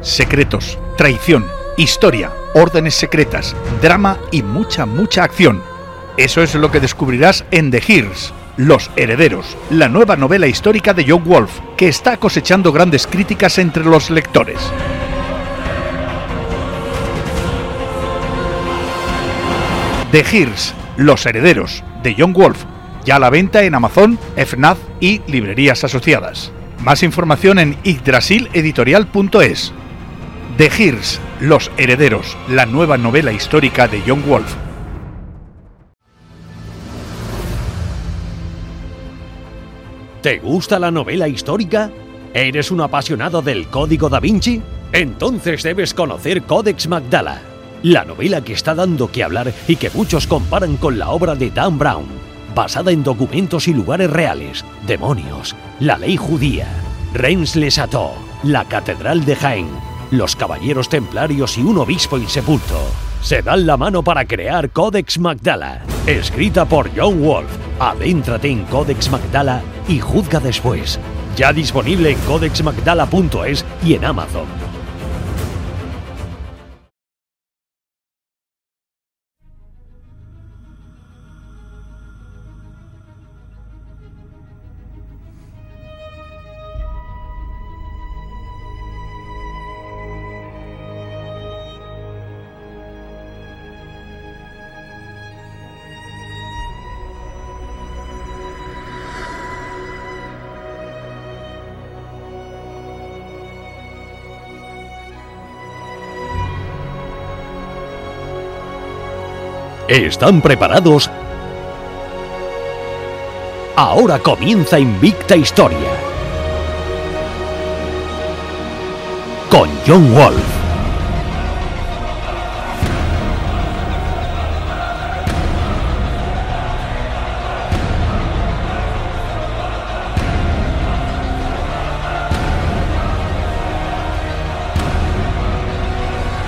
secretos, traición, historia, órdenes secretas, drama y mucha, mucha acción. Eso es lo que descubrirás en The Hears, Los Herederos, la nueva novela histórica de John Wolf, que está cosechando grandes críticas entre los lectores. The Hears, Los Herederos, de John Wolf, ya a la venta en Amazon, FNAF y librerías asociadas. Más información en yggdrasileditorial.es. The Hears, Los Herederos, la nueva novela histórica de John Wolf. ¿Te gusta la novela histórica? ¿Eres un apasionado del Código da Vinci? Entonces debes conocer Codex Magdala, la novela que está dando que hablar y que muchos comparan con la obra de Dan Brown, basada en documentos y lugares reales, demonios, la ley judía, Reims-les-Châteaux, la Catedral de Jaén, los Caballeros Templarios y un obispo insepulto. Se dan la mano para crear Codex Magdala, escrita por John Wolf. Adéntrate en Codex Magdala y juzga después. Ya disponible en codexmagdala.es y en Amazon. ¿Están preparados? Ahora comienza Invicta Historia. Con John Wolf.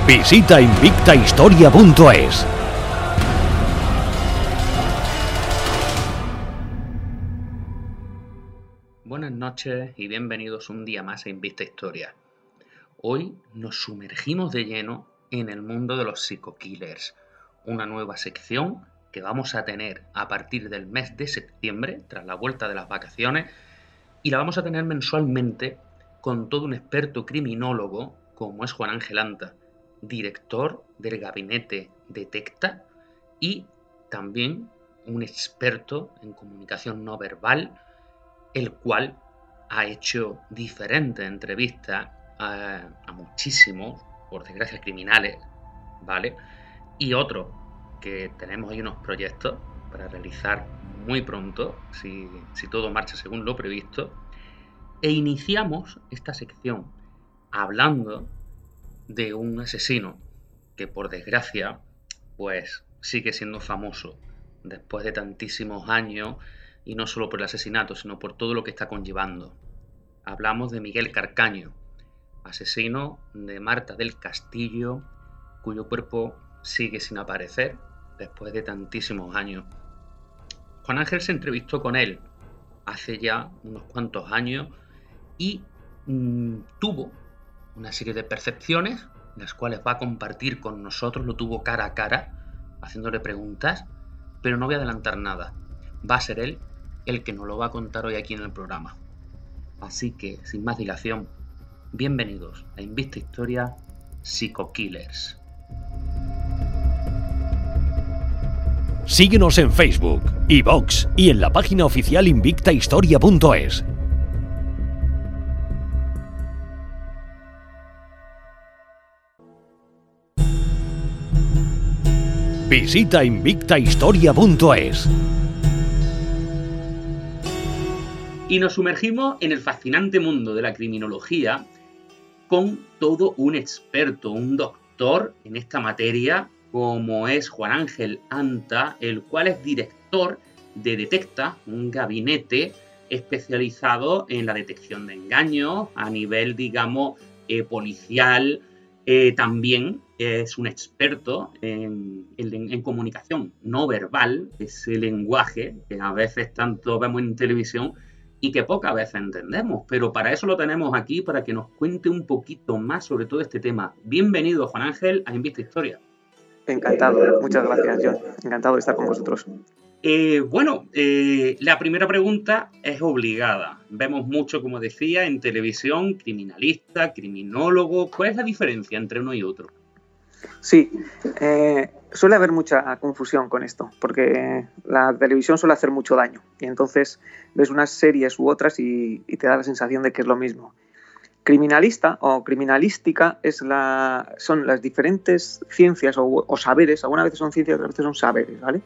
Visita invictahistoria.es. noches y bienvenidos un día más a Invista Historia. Hoy nos sumergimos de lleno en el mundo de los psico-killers, una nueva sección que vamos a tener a partir del mes de septiembre, tras la vuelta de las vacaciones, y la vamos a tener mensualmente con todo un experto criminólogo como es Juan Ángel Anta, director del gabinete Detecta y también un experto en comunicación no verbal, el cual ha hecho diferentes entrevistas a, muchísimos, por desgracia, criminales, ¿vale? Y otro que tenemos ahí unos proyectos para realizar muy pronto, si, si todo marcha según lo previsto. E iniciamos esta sección hablando de un asesino que por desgracia pues sigue siendo famoso después de tantísimos años y no solo por el asesinato, sino por todo lo que está conllevando. Hablamos de Miguel Carcaño, asesino de Marta del Castillo, cuyo cuerpo sigue sin aparecer después de tantísimos años. Juan Ángel se entrevistó con él hace ya unos cuantos años y mmm, tuvo una serie de percepciones, las cuales va a compartir con nosotros, lo tuvo cara a cara, haciéndole preguntas, pero no voy a adelantar nada. Va a ser él el que nos lo va a contar hoy aquí en el programa. Así que, sin más dilación, bienvenidos a Invista Historia Psycho Killers. Síguenos en Facebook, iVox y en la página oficial invictahistoria.es. Visita invictahistoria.es. Y nos sumergimos en el fascinante mundo de la criminología con todo un experto, un doctor en esta materia, como es Juan Ángel Anta, el cual es director de Detecta, un gabinete especializado en la detección de engaños a nivel, digamos, eh, policial. Eh, también es un experto en, comunicación no verbal, ese lenguaje que a veces tanto vemos en televisión y que pocas veces entendemos, pero para eso lo tenemos aquí, para que nos cuente un poquito más sobre todo este tema. Bienvenido, Juan Ángel, a Invista Historia. Encantado, muchas gracias, John. Encantado de estar con vosotros. Eh, bueno, eh, la primera pregunta es obligada. Vemos mucho, como decía, en televisión, criminalista, criminólogo. ¿Cuál es la diferencia entre uno y otro? Sí, eh, suele haber mucha confusión con esto, porque la televisión suele hacer mucho daño. Y entonces ves unas series u otras y, te da la sensación de que es lo mismo. Criminalista o criminalística es la, son las diferentes ciencias o, o saberes, algunas veces son ciencias, otras veces son saberes, ¿vale?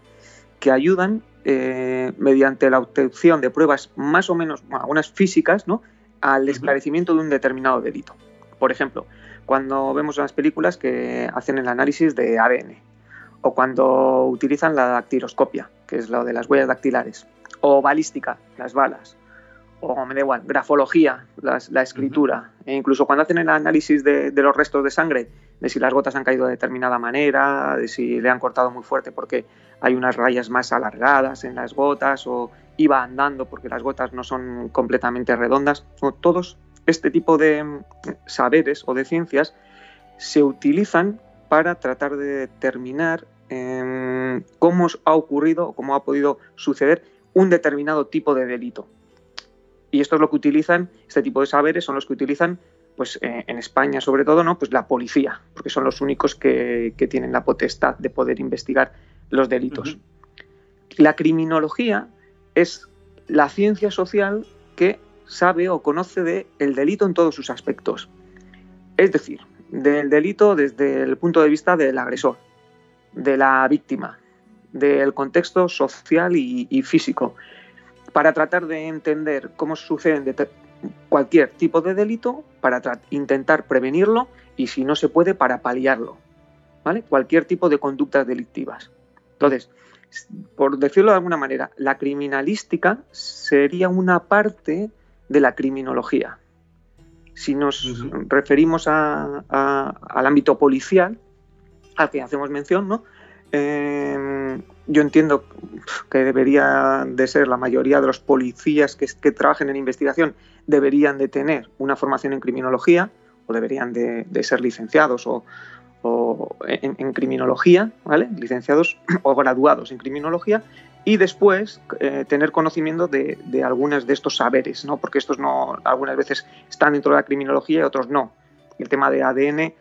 que ayudan eh, mediante la obtención de pruebas más o menos, algunas físicas, ¿no? al esclarecimiento de un determinado delito. Por ejemplo, cuando vemos las películas que hacen el análisis de ADN, o cuando utilizan la dactiloscopia, que es lo de las huellas dactilares, o balística, las balas, o me da igual, grafología, la escritura, e incluso cuando hacen el análisis de, de, los restos de sangre, de si las gotas han caído de determinada manera, de si le han cortado muy fuerte porque hay unas rayas más alargadas en las gotas o iba andando porque las gotas no son completamente redondas. Todos este tipo de mm, saberes o de ciencias se utilizan para tratar de determinar em, cómo ha ocurrido o cómo ha podido suceder un determinado tipo de delito. Y esto es lo que utilizan, este tipo de saberes son los que utilizan pues eh, en España sobre todo, ¿no? Pues la policía, porque son los únicos que, que tienen la potestad de poder investigar los delitos. La criminología es la ciencia social que sabe o conoce del el delito en todos sus aspectos. Es decir, del delito desde el punto de vista del agresor, de la víctima, del contexto social y, físico, para tratar de entender cómo sucede cualquier tipo de delito, para intentar prevenirlo y si no se puede, para paliarlo. ¿vale? Cualquier tipo de conductas delictivas. Entonces, por decirlo de alguna manera, la criminalística sería una parte de la criminología. Si nos referimos al ámbito policial, al que hacemos mención, ¿no? Em, yo entiendo que debería de ser la mayoría de los policías que, trabajen en investigación deberían de tener una formación en criminología o deberían de ser licenciados o, en, criminología, ¿vale? licenciados o graduados en criminología, y después eh, tener conocimiento de, de algunos de estos saberes, ¿no? porque estos no, algunas veces están dentro de la criminología y otros no. El tema de ADN,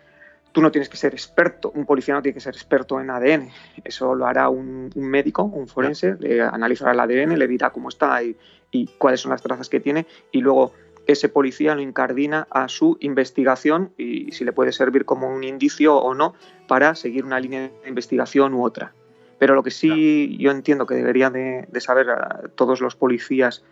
tú no tienes que ser experto, un policía no tiene que ser experto en ADN, eso lo hará un, médico, un forense, le analizará el ADN, le dirá cómo está y, y cuáles son las trazas que tiene, y luego ese policía lo incardina a su investigación y si le puede servir como un indicio o no para seguir una línea de investigación u otra. Pero lo que sí yo entiendo que deberían de, saber todos los policías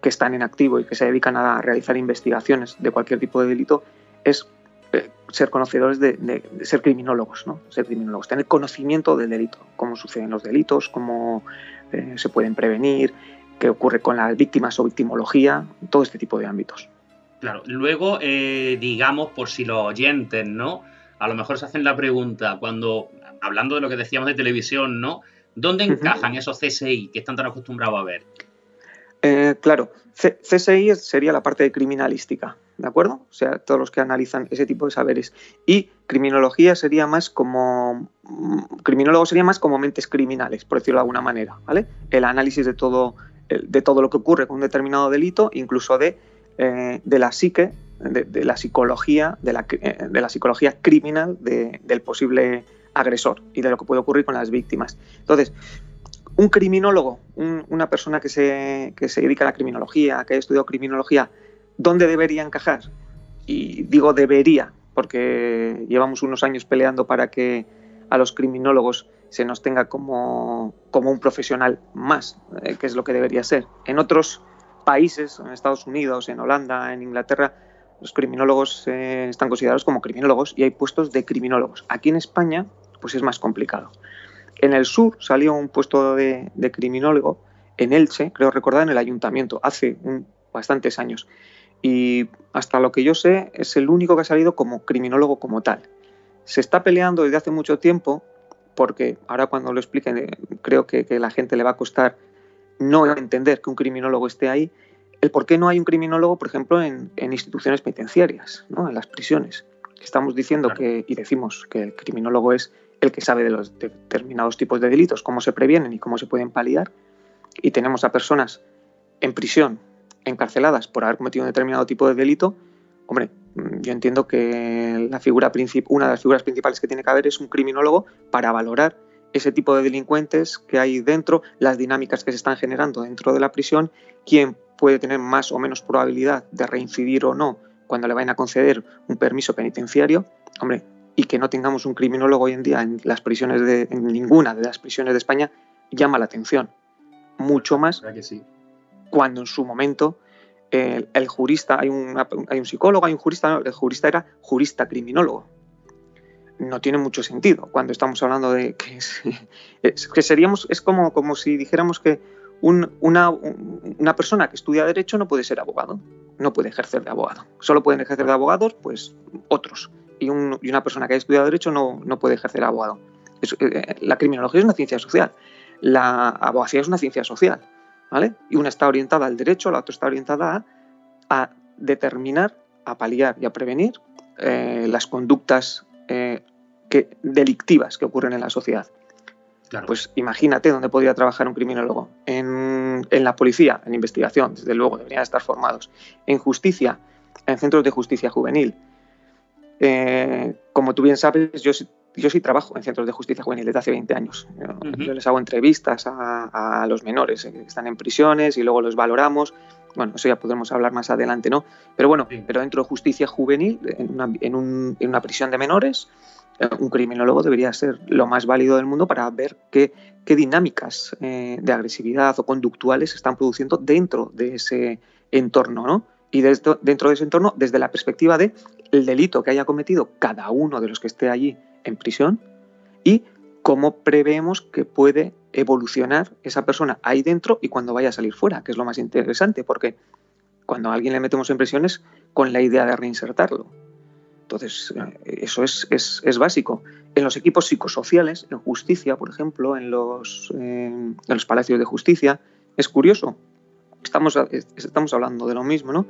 que están en activo y que se dedican a realizar investigaciones de cualquier tipo de delito es eh, ser conocedores de, ser criminólogos, ¿no? Ser criminólogos, tener conocimiento del delito, cómo suceden los delitos, cómo eh, se pueden prevenir, qué ocurre con las víctimas o victimología, todo este tipo de ámbitos. Claro, luego, eh, digamos, por si los oyentes, ¿no? A lo mejor se hacen la pregunta, cuando, hablando de lo que decíamos de televisión, ¿no? ¿Dónde encajan esos CSI que están tan acostumbrados a ver? Eh, claro, CSI sería la parte de criminalística, ¿de acuerdo? O sea, todos los que analizan ese tipo de saberes. Y criminología sería más como. Mm, criminólogo sería más como mentes criminales, por decirlo de alguna manera, ¿vale? El análisis de todo de todo lo que ocurre con un determinado delito, incluso de, eh, de la psique, de, la psicología, de la, eh, de la psicología criminal del posible agresor y de lo que puede ocurrir con las víctimas. Entonces, un criminólogo, una persona que se, que se dedica a la criminología, que ha estudiado criminología, ¿dónde debería encajar? Y digo debería, porque llevamos unos años peleando para que a los criminólogos se nos tenga como, como un profesional más, eh, que es lo que debería ser. En otros países, en Estados Unidos, en Holanda, en Inglaterra, los criminólogos eh, están considerados como criminólogos y hay puestos de criminólogos. Aquí en España, pues es más complicado. En el sur salió un puesto de, criminólogo en Elche, creo recordar, en el ayuntamiento, hace bastantes años. Y hasta lo que yo sé, es el único que ha salido como criminólogo como tal. Se está peleando desde hace mucho tiempo porque ahora cuando lo expliquen eh, creo que, a la gente le va a costar no entender que un criminólogo esté ahí, el por qué no hay un criminólogo, por ejemplo, en, instituciones penitenciarias, ¿no? en las prisiones. Estamos diciendo que, y decimos que el criminólogo es el que sabe de los determinados tipos de delitos, cómo se previenen y cómo se pueden paliar, y tenemos a personas en prisión, encarceladas por haber cometido un determinado tipo de delito, hombre, yo entiendo que la figura una de las figuras principales que tiene que haber es un criminólogo para valorar ese tipo de delincuentes que hay dentro, las dinámicas que se están generando dentro de la prisión, quién puede tener más o menos probabilidad de reincidir o no cuando le vayan a conceder un permiso penitenciario, hombre, y que no tengamos un criminólogo hoy en día en las prisiones de en ninguna de las prisiones de España llama la atención. Mucho más cuando en su momento el, jurista hay un, hay un psicólogo hay un jurista el jurista era jurista criminólogo. No tiene mucho sentido cuando estamos hablando de que, que seríamos, es como, como si dijéramos que una, persona que estudia Derecho no puede ser abogado, no puede ejercer de abogado. Solo pueden ejercer de abogados pues otros. Y, una persona que ha estudiado Derecho no, no puede ejercer abogado. Eh, la criminología es una ciencia social, la abogacía es una ciencia social. ¿vale? Y una está orientada al derecho, la otra está orientada a, determinar, a paliar y a prevenir eh, las conductas eh, delictivas que ocurren en la sociedad. Pues imagínate dónde podría trabajar un criminólogo. En, la policía, en investigación, desde luego, deberían estar formados. En justicia, en centros de justicia juvenil. Eh, como tú bien sabes, yo, yo sí trabajo en centros de justicia juvenil desde hace 20 años. Yo, les hago entrevistas a, los menores que están en prisiones y luego los valoramos. Bueno, eso ya podremos hablar más adelante, ¿no? Pero bueno, pero dentro de justicia juvenil, en una prisión de menores, un criminólogo debería ser lo más válido del mundo para ver qué, dinámicas eh, de agresividad o conductuales se están produciendo dentro de ese entorno, ¿no? Y dentro de ese entorno, desde la perspectiva de el delito que haya cometido cada uno de los que esté allí en prisión y cómo preveemos que puede evolucionar esa persona ahí dentro y cuando vaya a salir fuera, que es lo más interesante, porque cuando a alguien le metemos en prisiones con la idea de reinsertarlo. Entonces, eh, eso es, es, básico. En los equipos psicosociales, en justicia, por ejemplo, en los, en los palacios de justicia, es curioso. Estamos, estamos hablando de lo mismo, ¿no?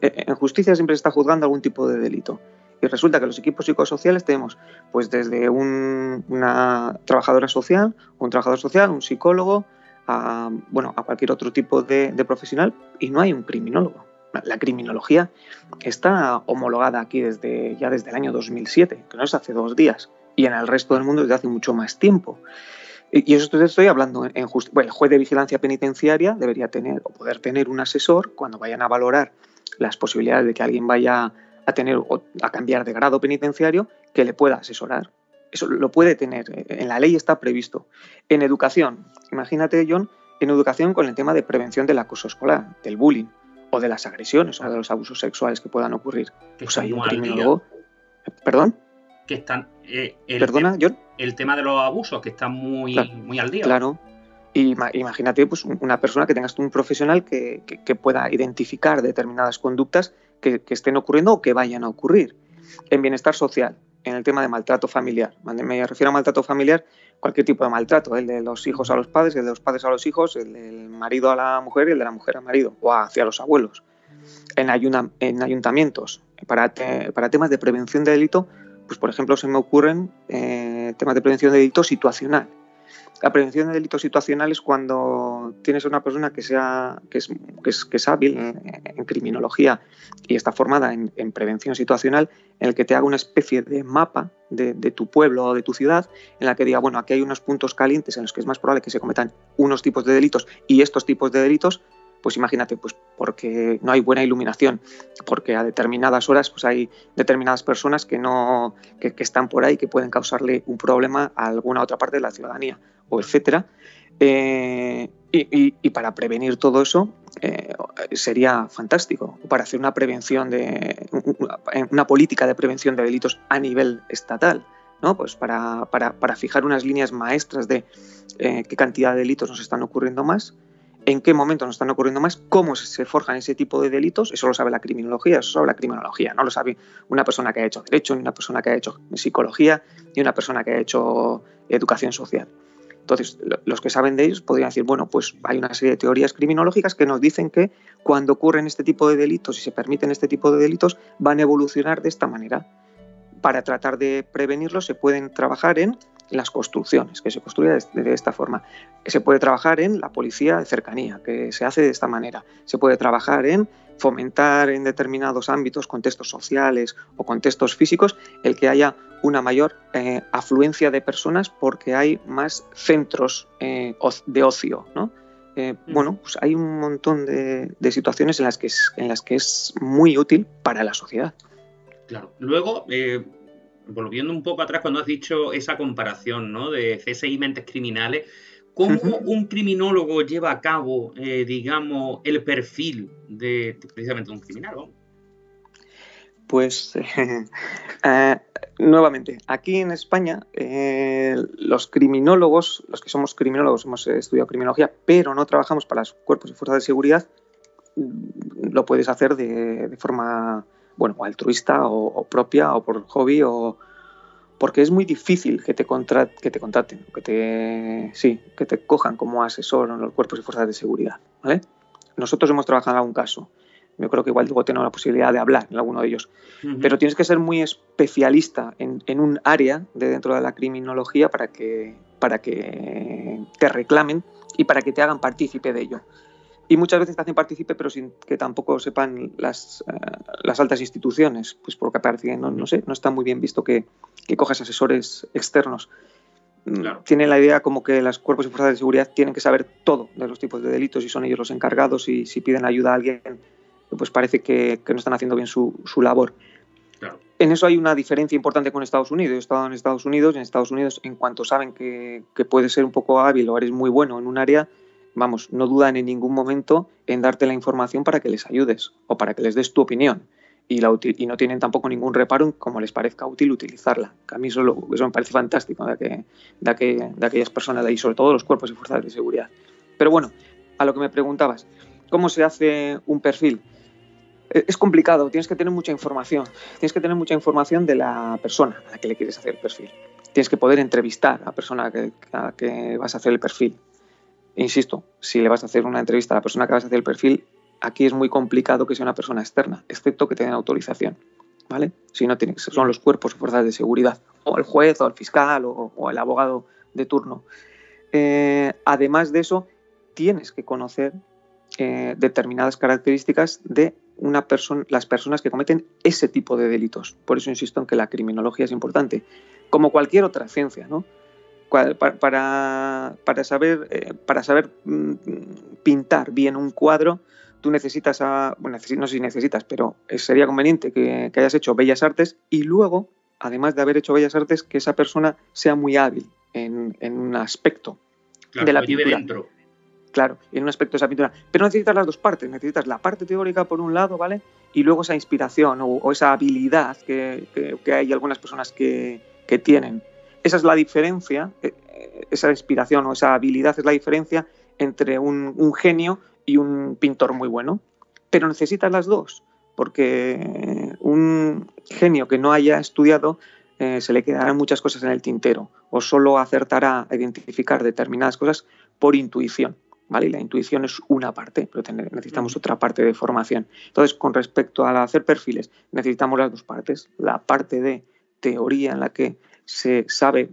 Eh, en justicia siempre se está juzgando algún tipo de delito. Y resulta que los equipos psicosociales tenemos, pues desde una trabajadora social, un trabajador social, un psicólogo, a, bueno, a cualquier otro tipo de profesional, y no hay un criminólogo la criminología está homologada aquí desde, ya desde el año 2007, que no es hace dos días, y en el resto del mundo desde hace mucho más tiempo. Y eso estoy hablando en bueno, el juez de vigilancia penitenciaria debería tener o poder tener un asesor cuando vayan a valorar las posibilidades de que alguien vaya a tener o a cambiar de grado penitenciario que le pueda asesorar. Eso lo puede tener, en la ley está previsto. En educación, imagínate, John, en educación con el tema de prevención del acoso escolar, del bullying o de las agresiones o de los abusos sexuales que puedan ocurrir. pues hay un criminólogo. ¿Perdón? Que están. Eh, el ¿Perdona, John? El tema de los abusos, que está muy, muy al día. Claro. Y imagínate pues, una persona que tengas un profesional que, pueda identificar determinadas conductas que, que, estén ocurriendo o que vayan a ocurrir. En bienestar social, en el tema de maltrato familiar. Me refiero a maltrato familiar cualquier tipo de maltrato, el de los hijos a los padres, el de los padres a los hijos, el del marido a la mujer y el de la mujer al marido, o hacia los abuelos. En, en ayuntamientos, para, para temas de prevención de delito, pues por ejemplo se me ocurren eh, temas de prevención de delito situacional. La prevención de delitos situacionales cuando tienes a una persona que, sea, que, es, que es, hábil en, criminología y está formada en, prevención situacional, en el que te haga una especie de mapa de, tu pueblo o de tu ciudad, en la que diga, bueno, aquí hay unos puntos calientes en los que es más probable que se cometan unos tipos de delitos y estos tipos de delitos, pues imagínate, pues porque no hay buena iluminación, porque a determinadas horas pues hay determinadas personas que no que, están por ahí que pueden causarle un problema a alguna otra parte de la ciudadanía o etcétera. Eh, y, para prevenir todo eso eh, sería fantástico para hacer una prevención de una política de prevención de delitos a nivel estatal. ¿no? Pues para, para, fijar unas líneas maestras de eh, qué cantidad de delitos nos están ocurriendo más, en qué momento nos están ocurriendo más, cómo se forjan ese tipo de delitos, eso lo sabe la criminología, eso sabe la criminología, no lo sabe una persona que ha hecho derecho, ni una persona que ha hecho psicología, ni una persona que ha hecho educación social. Entonces, los que saben de ellos podrían decir, bueno, pues hay una serie de teorías criminológicas que nos dicen que cuando ocurren este tipo de delitos y se permiten este tipo de delitos, van a evolucionar de esta manera. Para tratar de prevenirlos se pueden trabajar en las construcciones, que se construya de, esta forma. Se puede trabajar en la policía de cercanía, que se hace de esta manera. Se puede trabajar en fomentar en determinados ámbitos, contextos sociales o contextos físicos, el que haya una mayor eh, afluencia de personas porque hay más centros eh, de ocio, ¿no? Eh, mm. bueno, pues hay un montón de, de, situaciones en las, que es, en las que es muy útil para la sociedad. Claro. Luego, volviendo un poco atrás cuando has dicho esa comparación ¿no? de CSI mentes criminales, ¿cómo un criminólogo lleva a cabo, eh, digamos, el perfil de, precisamente un criminal? Pues eh, nuevamente, aquí en España eh, los criminólogos, los que somos criminólogos, hemos estudiado criminología, pero no trabajamos para los cuerpos y fuerzas de seguridad, lo puedes hacer de forma bueno, altruista o, propia o por hobby o porque es muy difícil que te, que te contraten, que te, sí, que te cojan como asesor en los cuerpos y fuerzas de seguridad. ¿vale? Nosotros hemos trabajado en algún caso. Yo creo que igual luego tengo la posibilidad de hablar en alguno de ellos. Pero tienes que ser muy especialista en, en, un área de dentro de la criminología para que, para que te reclamen y para que te hagan partícipe de ello y muchas veces te hacen partícipe pero sin que tampoco sepan las, eh, las altas instituciones, pues porque parece no, no sé, no está muy bien visto que, que cojas asesores externos. Mm, tiene la idea como que los cuerpos y fuerzas de seguridad tienen que saber todo de los tipos de delitos y son ellos los encargados y si piden ayuda a alguien, pues parece que, que no están haciendo bien su, su labor. En eso hay una diferencia importante con Estados Unidos. Yo he estado en Estados Unidos y en Estados Unidos, en cuanto saben que, que puedes ser un poco hábil o eres muy bueno en un área, vamos, no dudan en ningún momento en darte la información para que les ayudes o para que les des tu opinión. Y, no tienen tampoco ningún reparo en cómo les parezca útil utilizarla. Que a mí eso, me parece fantástico de, de, de aquellas personas de ahí, sobre todo los cuerpos y fuerzas de seguridad. Pero bueno, a lo que me preguntabas, ¿cómo se hace un perfil? E, es complicado, tienes que tener mucha información. Tienes que tener mucha información de la persona a la que le quieres hacer el perfil. Tienes que poder entrevistar a la persona a la que vas a hacer el perfil insisto, si le vas a hacer una entrevista a la persona que vas a hacer el perfil, aquí es muy complicado que sea una persona externa, excepto que tenga autorización. ¿Vale? Si no tiene, son los cuerpos o fuerzas de seguridad, o el juez, o el fiscal, o, el abogado de turno. Eh, además de eso, tienes que conocer eh, determinadas características de una persona, las personas que cometen ese tipo de delitos. Por eso insisto en que la criminología es importante, como cualquier otra ciencia, ¿no? Para, para, saber, eh, para saber mm, pintar bien un cuadro, tú necesitas, a, bueno, no sé si necesitas, pero sería conveniente que, hayas hecho bellas artes y luego, además de haber hecho bellas artes, que esa persona sea muy hábil en, un aspecto de la pintura. Dentro. Claro, en un aspecto de esa pintura. Pero necesitas las dos partes, necesitas la parte teórica por un lado, ¿vale? Y luego esa inspiración o, esa habilidad que, que, hay algunas personas que, que tienen esa es la diferencia, eh, esa inspiración o esa habilidad es la diferencia entre un, genio y un pintor muy bueno. Pero necesitas las dos, porque un genio que no haya estudiado eh, se le quedarán muchas cosas en el tintero o solo acertará a identificar determinadas cosas por intuición. ¿Vale? Y la intuición es una parte, pero necesitamos otra parte de formación. Entonces, con respecto a hacer perfiles, necesitamos las dos partes. La parte de teoría en la que se sabe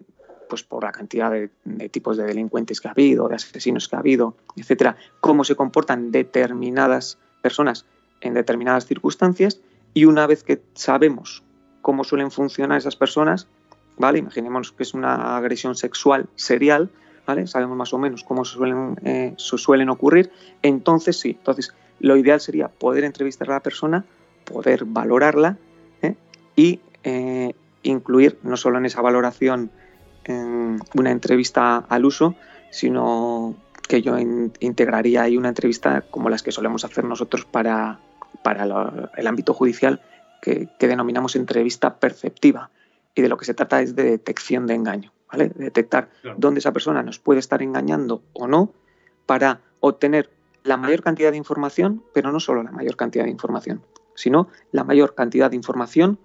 pues por la cantidad de, tipos de delincuentes que ha habido, de asesinos que ha habido, etcétera, cómo se comportan determinadas personas en determinadas circunstancias y una vez que sabemos cómo suelen funcionar esas personas, ¿vale? Imaginemos que es una agresión sexual serial, ¿vale? Sabemos más o menos cómo suelen, eh, suelen ocurrir, entonces sí, entonces lo ideal sería poder entrevistar a la persona, poder valorarla ¿eh? y eh, incluir no solo en esa valoración en una entrevista al uso, sino que yo integraría ahí una entrevista como las que solemos hacer nosotros para, para el ámbito judicial, que, denominamos entrevista perceptiva. Y de lo que se trata es de detección de engaño, ¿vale? detectar dónde esa persona nos puede estar engañando o no para obtener la mayor cantidad de información, pero no solo la mayor cantidad de información, sino la mayor cantidad de información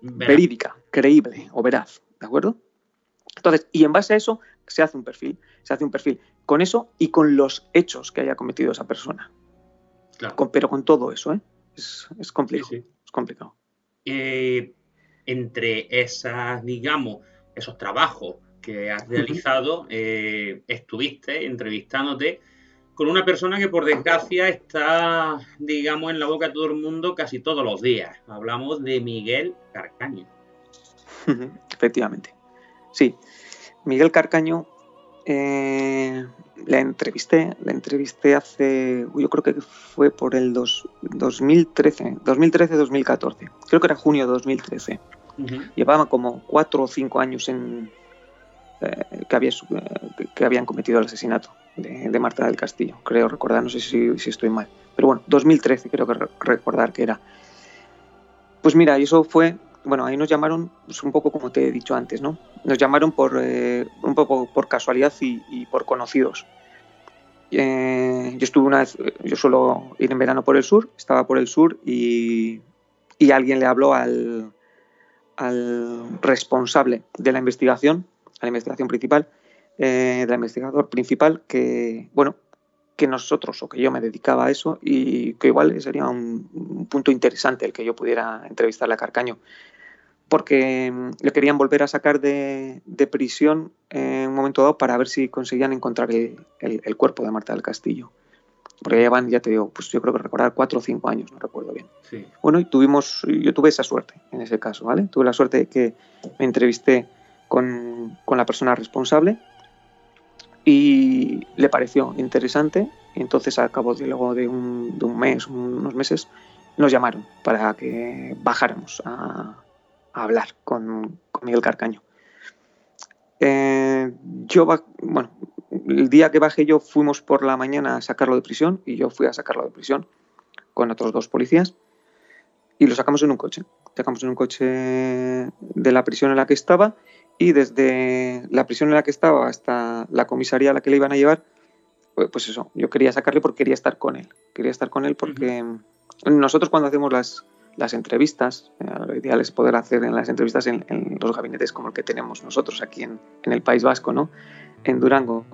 verídica, creíble o veraz, ¿de acuerdo? Entonces, y en base a eso, se hace un perfil, se hace un perfil con eso y con los hechos que haya cometido esa persona. pero con todo eso, ¿eh? es, es complicado. Es complicado. Eh, entre esas, digamos, esos trabajos que has realizado, eh, estuviste entrevistándote con una persona que por desgracia está, digamos, en la boca de todo el mundo casi todos los días. Hablamos de Miguel Carcaño. Efectivamente. Sí, Miguel Carcaño eh, la entrevisté, la entrevisté hace, yo creo que fue por el 2013, 2013-2014, creo que era junio de 2013. Llevaba como cuatro o cinco años en, eh, que, había, eh, que habían cometido el asesinato de, Marta del Castillo, creo recordar, no sé si, si, estoy mal, pero bueno, 2013 creo que recordar que era. Pues mira, eso fue bueno, ahí nos llamaron pues, un poco como te he dicho antes, ¿no? Nos llamaron por eh, un poco por casualidad y, por conocidos. Eh, yo estuve una vez, yo suelo ir en verano por el sur, estaba por el sur y, alguien le habló al, al, responsable de la investigación, a la investigación principal, eh, del investigador principal, que, bueno, que nosotros o que yo me dedicaba a eso y que igual sería un, un punto interesante el que yo pudiera entrevistarle a Carcaño porque mm, le querían volver a sacar de, prisión en un momento dado para ver si conseguían encontrar el, cuerpo de Marta del Castillo. Porque llevan, ya te digo, pues yo creo que recordar cuatro o cinco años, no recuerdo bien. Bueno, y tuvimos, yo tuve esa suerte en ese caso, ¿vale? Tuve la suerte de que me entrevisté con, la persona responsable y le pareció interesante. Entonces, al cabo de, luego de un, de un mes, unos meses, nos llamaron para que bajáramos a, hablar con, Miguel Carcaño. Eh, yo, bueno, el día que bajé yo fuimos por la mañana a sacarlo de prisión y yo fui a sacarlo de prisión con otros dos policías y lo sacamos en un coche. Sacamos en un coche de la prisión en la que estaba y desde la prisión en la que estaba hasta la comisaría a la que le iban a llevar, pues, pues eso, yo quería sacarle porque quería estar con él. Quería estar con él porque nosotros cuando hacemos las, las entrevistas. Eh, lo ideal es poder hacer en las entrevistas en, los gabinetes como el que tenemos nosotros aquí en, el País Vasco, ¿no? en Durango,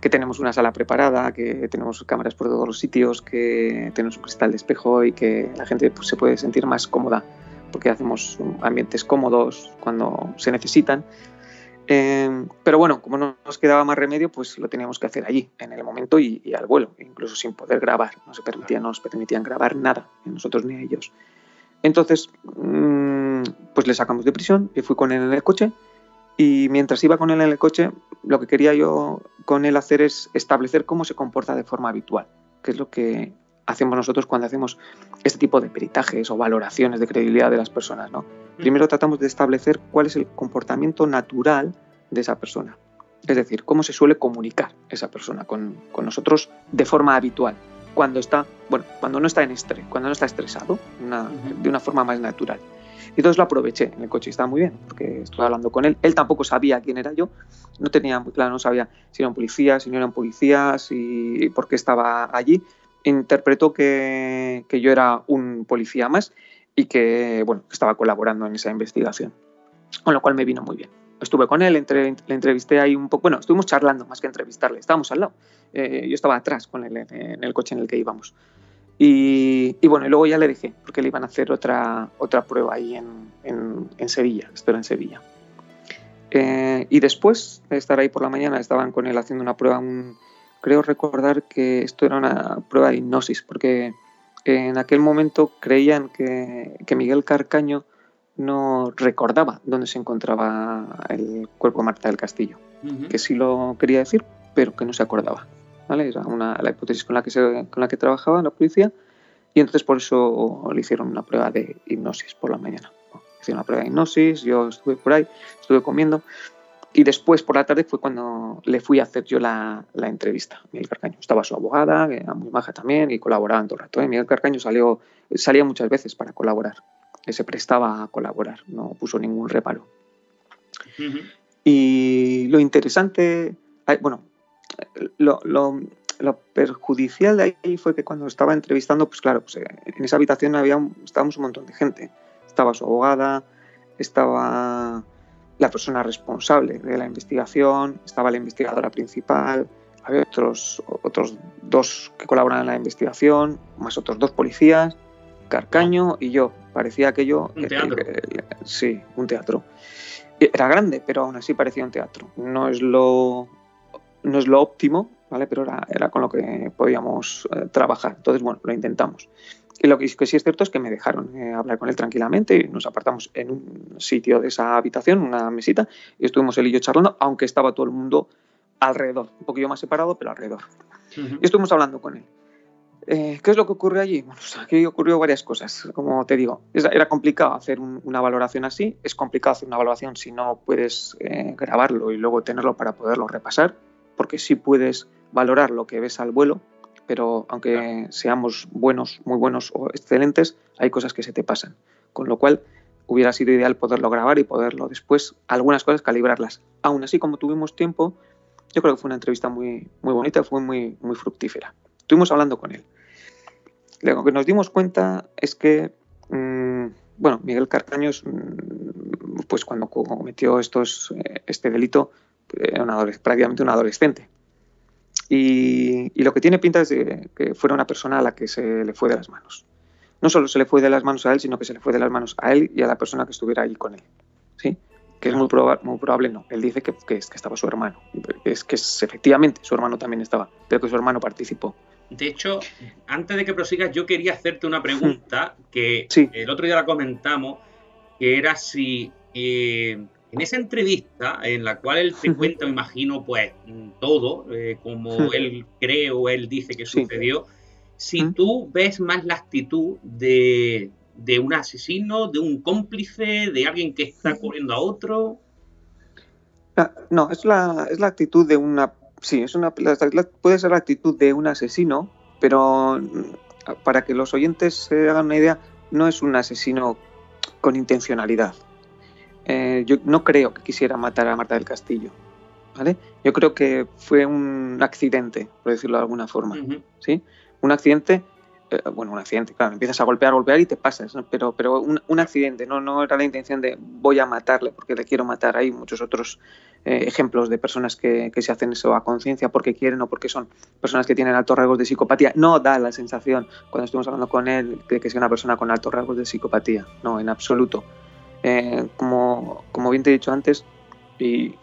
que tenemos una sala preparada, que tenemos cámaras por todos los sitios, que tenemos un cristal de espejo y que la gente pues, se puede sentir más cómoda porque hacemos ambientes cómodos cuando se necesitan. Eh, pero bueno, como no nos quedaba más remedio, pues lo teníamos que hacer allí, en el momento y, y al vuelo, incluso sin poder grabar. No, se permitía, no nos permitían grabar nada, ni nosotros ni a ellos. Entonces, mm, pues le sacamos de prisión y fui con él en el coche. Y mientras iba con él en el coche, lo que quería yo con él hacer es establecer cómo se comporta de forma habitual, que es lo que hacemos nosotros cuando hacemos este tipo de peritajes o valoraciones de credibilidad de las personas. ¿no? Primero tratamos de establecer cuál es el comportamiento natural de esa persona. Es decir, cómo se suele comunicar esa persona con, con nosotros de forma habitual cuando está, bueno, cuando no está en estrés, cuando no está estresado, de una forma más natural. Y entonces lo aproveché en el coche y estaba muy bien, porque estuve hablando con él. Él tampoco sabía quién era yo, no tenía muy claro, no sabía si era un policía, si no era un policía, si por qué estaba allí. Interpretó que, que yo era un policía más y que, bueno, estaba colaborando en esa investigación, con lo cual me vino muy bien estuve con él, entre, le entrevisté ahí un poco, bueno, estuvimos charlando más que entrevistarle, estábamos al lado. Eh, yo estaba atrás con él en, el coche en el que íbamos. Y, bueno, y luego ya le dije, porque le iban a hacer otra, otra prueba ahí en, en, Sevilla, esto era en Sevilla. Eh, y después de estar ahí por la mañana, estaban con él haciendo una prueba, creo recordar que esto era una prueba de hipnosis, porque en aquel momento creían que, que Miguel Carcaño no recordaba dónde se encontraba el cuerpo de Marta del Castillo, que sí lo quería decir, pero que no se acordaba. ¿Vale? Era una, la hipótesis con la, que con la que trabajaba la policía y entonces por eso le hicieron una prueba de hipnosis por la mañana. Hicieron una prueba de hipnosis, yo estuve por ahí, estuve comiendo y después por la tarde fue cuando le fui a hacer yo la, la entrevista. Miguel Carcaño estaba su abogada, que era muy maja también y colaboraban todo el rato. ¿eh? Miguel Carcaño salió, salía muchas veces para colaborar que se prestaba a colaborar, no puso ningún reparo. Y lo interesante, bueno, lo, perjudicial de ahí fue que cuando estaba entrevistando, pues claro, pues, eh, en esa habitación había, estábamos un montón de gente. Estaba su abogada, estaba la persona responsable de la investigación, estaba la investigadora principal, había otros, otros dos que colaboran en la investigación, más otros dos policías, Carcaño y yo. Parecía aquello... Un teatro. sí, un teatro. Era grande, pero aún así parecía un teatro. No es lo, no es lo óptimo, ¿vale? Pero era, era con lo que podíamos eh, trabajar. Entonces, bueno, lo intentamos. Y lo que, sí es cierto es que me dejaron eh, hablar con él tranquilamente y nos apartamos en un sitio de esa habitación, una mesita, y estuvimos él y yo charlando, aunque estaba todo el mundo alrededor, un poquillo más separado, pero alrededor. Y estuvimos hablando con él. Eh, ¿Qué es lo que ocurre allí? Bueno, pues aquí ocurrió varias cosas, como te digo. Era complicado hacer una valoración así, es complicado hacer una valoración si no puedes eh, grabarlo y luego tenerlo para poderlo repasar, porque sí puedes valorar lo que ves al vuelo, pero aunque seamos buenos, muy buenos o excelentes, hay cosas que se te pasan. Con lo cual, hubiera sido ideal poderlo grabar y poderlo después, algunas cosas, calibrarlas. Aún así, como tuvimos tiempo, yo creo que fue una entrevista muy, muy bonita, fue muy, muy fructífera. Estuvimos hablando con él. Lo que nos dimos cuenta es que, mm, bueno, Miguel Carcaño, pues cuando cometió estos, eh, este delito, era prácticamente un adolescente. Y, lo que tiene pinta es de que fuera una persona a la que se le fue de las manos. No solo se le fue de las manos a él, sino que se le fue de las manos a él y a la persona que estuviera allí con él. ¿Sí? Que es muy, muy probable, no. Él dice que, que, es, que estaba su hermano. Es que es, efectivamente su hermano también estaba, pero que su hermano participó. De hecho, antes de que prosigas, yo quería hacerte una pregunta que el otro día la comentamos, que era si eh, en esa entrevista, en la cual él te cuenta, me imagino, pues todo, eh, como él cree o él dice que sucedió, si tú ves más la actitud de, un asesino, de un cómplice, de alguien que está cubriendo a otro. Ah, no, es la, es la actitud de una sí, es una, puede ser la actitud de un asesino, pero mm, para que los oyentes se hagan una idea, no es un asesino con intencionalidad. Eh, yo no creo que quisiera matar a Marta del Castillo. ¿vale? Yo creo que fue un accidente, por decirlo de alguna forma. ¿sí? Un accidente eh, bueno, un accidente, claro, empiezas a golpear, golpear y te pasas, pero, pero un, accidente, no, no era la intención de voy a matarle porque le quiero matar. Hay muchos otros eh, ejemplos de personas que, se hacen eso a conciencia porque quieren o porque son personas que tienen altos rasgos de psicopatía. No da la sensación, cuando estuvimos hablando con él, de que sea una persona con altos rasgos de psicopatía, no, en absoluto. Eh, como, como bien te he dicho antes, y,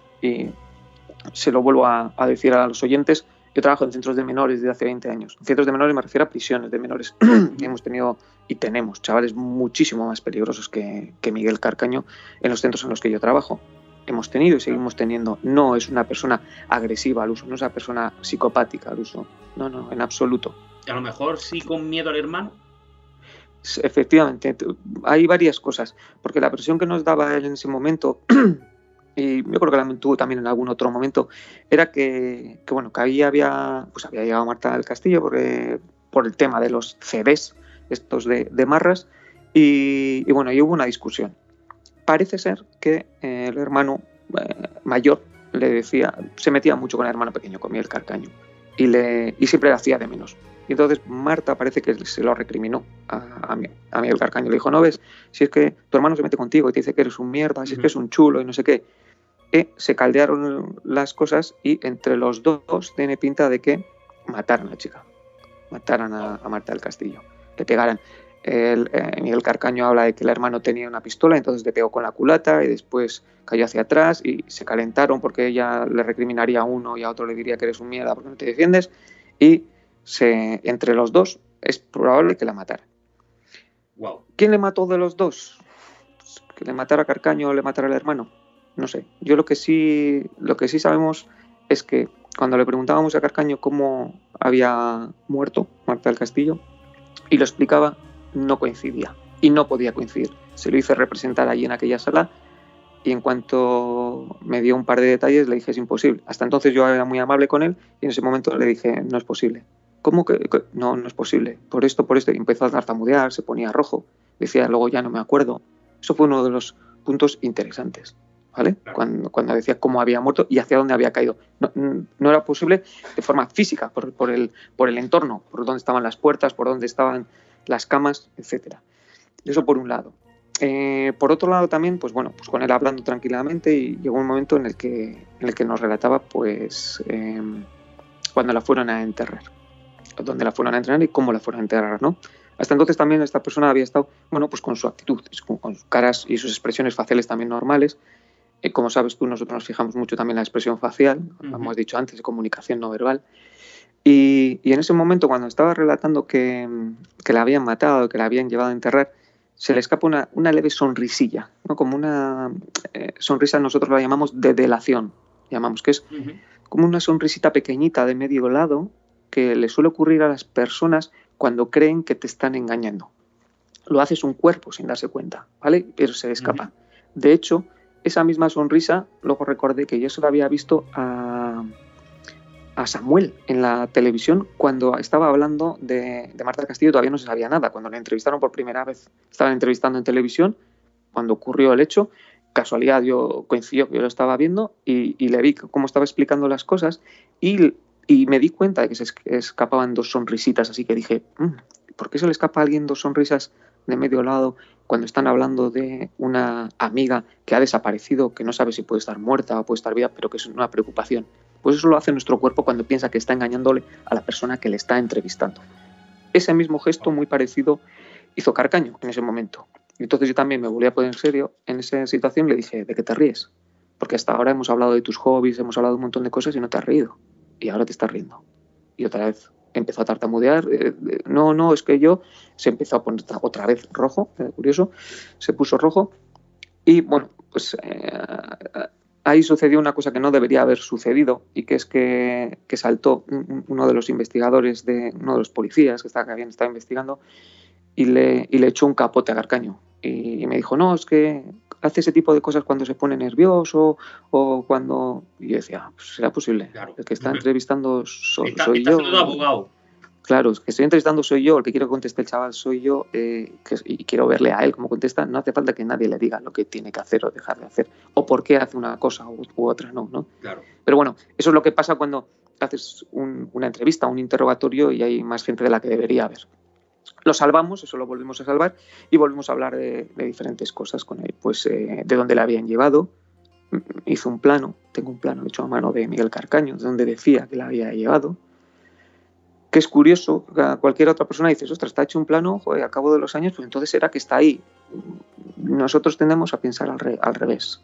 se lo vuelvo a decir a los oyentes, yo trabajo en centros de menores desde hace 20 años. En centros de menores me refiero a prisiones de menores. hemos tenido y tenemos chavales muchísimo más peligrosos que, Miguel Carcaño en los centros en los que yo trabajo. Hemos tenido y seguimos teniendo. No es una persona agresiva al uso, no es una persona psicopática al uso. No, no, en absoluto. A lo mejor sí con miedo al hermano. Efectivamente, hay varias cosas, porque la presión que nos daba él en ese momento y yo creo que la tuvo también en algún otro momento, era que, bueno, que ahí había, pues había llegado Marta del Castillo porque, por el tema de los CDs, estos de, marras, y, bueno, y hubo una discusión. Parece ser que eh, el hermano eh, mayor le decía, se metía mucho con el hermano pequeño, con Miguel Carcaño, y, le, y siempre le hacía de menos. Y entonces Marta parece que se lo recriminó a, a, Miguel Carcaño. Le dijo, no ves, si es que tu hermano se mete contigo y te dice que eres un mierda, si es que es un chulo y no sé qué se caldearon las cosas y entre los dos tiene pinta de que mataran a la chica, mataran a, Marta del Castillo, le pegaran. El, eh, Miguel Carcaño habla de que el hermano tenía una pistola, entonces le pegó con la culata y después cayó hacia atrás y se calentaron porque ella le recriminaría a uno y a otro le diría que eres un mierda porque no te defiendes. Y se, entre los dos es probable que la matara. ¿Quién le mató de los dos? ¿Que le matara a Carcaño o le matara al hermano? no sé. Yo lo que sí, lo que sí sabemos es que cuando le preguntábamos a Carcaño cómo había muerto Marta del Castillo y lo explicaba, no coincidía y no podía coincidir. Se lo hice representar allí en aquella sala y en cuanto me dio un par de detalles le dije es imposible. Hasta entonces yo era muy amable con él y en ese momento le dije no es posible. ¿Cómo que, no, no es posible? Por esto, por esto. Y empezó a tartamudear, se ponía rojo. Decía luego ya no me acuerdo. Eso fue uno de los puntos interesantes. Cuando, cuando, decía cómo había muerto y hacia dónde había caído. No, era posible de forma física, por, por, el, por el entorno, por dónde estaban las puertas, por dónde estaban las camas, etc. Eso por un lado. Eh, por otro lado también, pues bueno, pues con él hablando tranquilamente y llegó un momento en el que, en el que nos relataba pues em, cuando la fueron a enterrar, dónde la fueron a enterrar y cómo la fueron a enterrar, ¿no? Hasta entonces también esta persona había estado, bueno, pues con su actitud, con, sus caras y sus expresiones faciales también normales. Eh, como sabes tú, nosotros nos fijamos mucho también en la expresión facial, como hemos dicho antes, comunicación no verbal. Y, y, en ese momento, cuando estaba relatando que, que la habían matado, que la habían llevado a enterrar, se le escapa una, una leve sonrisilla, ¿no? como una eh, sonrisa, nosotros la llamamos de delación, llamamos que es como una sonrisita pequeñita de medio lado que le suele ocurrir a las personas cuando creen que te están engañando. Lo haces un cuerpo sin darse cuenta, ¿vale? Pero se escapa. De hecho, esa misma sonrisa, luego recordé que yo se la había visto a, a Samuel en la televisión cuando estaba hablando de, de, Marta Castillo, todavía no se sabía nada. Cuando le entrevistaron por primera vez, estaban entrevistando en televisión, cuando ocurrió el hecho, casualidad yo coincidió que yo lo estaba viendo y, y le vi cómo estaba explicando las cosas y, y, me di cuenta de que se escapaban dos sonrisitas, así que dije, mm, ¿por qué se le escapa a alguien dos sonrisas de medio lado cuando están hablando de una amiga que ha desaparecido, que no sabe si puede estar muerta o puede estar viva, pero que es una preocupación? Pues eso lo hace nuestro cuerpo cuando piensa que está engañándole a la persona que le está entrevistando. Ese mismo gesto muy parecido hizo Carcaño en ese momento. Y entonces yo también me volví a poner en serio en esa situación le dije, ¿de qué te ríes? Porque hasta ahora hemos hablado de tus hobbies, hemos hablado de un montón de cosas y no te has reído. Y ahora te estás riendo. Y otra vez empezó a tartamudear. Eh, eh, no, no, es que yo se empezó a poner otra vez rojo, eh, curioso, se puso rojo. Y bueno, pues ahí sucedió una cosa que no debería haber sucedido y que es que, que saltó uno de los investigadores, de uno de los policías que, estaba, que habían estado investigando y le, y le echó un capote a Garcaño. Y, y, me dijo, no, es que hace ese tipo de cosas cuando se pone nervioso o cuando... Y yo decía, pues será posible. Claro. El que está entrevistando so, está, soy está yo. abogado. Claro, es que estoy entrevistando soy yo, el que quiero que conteste el chaval soy yo, eh, que, y quiero verle a él cómo contesta. No hace falta que nadie le diga lo que tiene que hacer o dejar de hacer, o por qué hace una cosa u, u otra no, ¿no? Claro. Pero bueno, eso es lo que pasa cuando haces un, una entrevista, un interrogatorio y hay más gente de la que debería haber. Lo salvamos, eso lo volvimos a salvar y volvimos a hablar de, diferentes cosas con él, pues eh, de dónde le habían llevado. Hizo un plano, tengo un plano hecho a mano de Miguel Carcaño, donde decía que la había llevado que es curioso, cualquier otra persona dices, ostras, está hecho un plano, joder, a cabo de los años, pues entonces será que está ahí. Nosotros tendemos a pensar al, al, revés.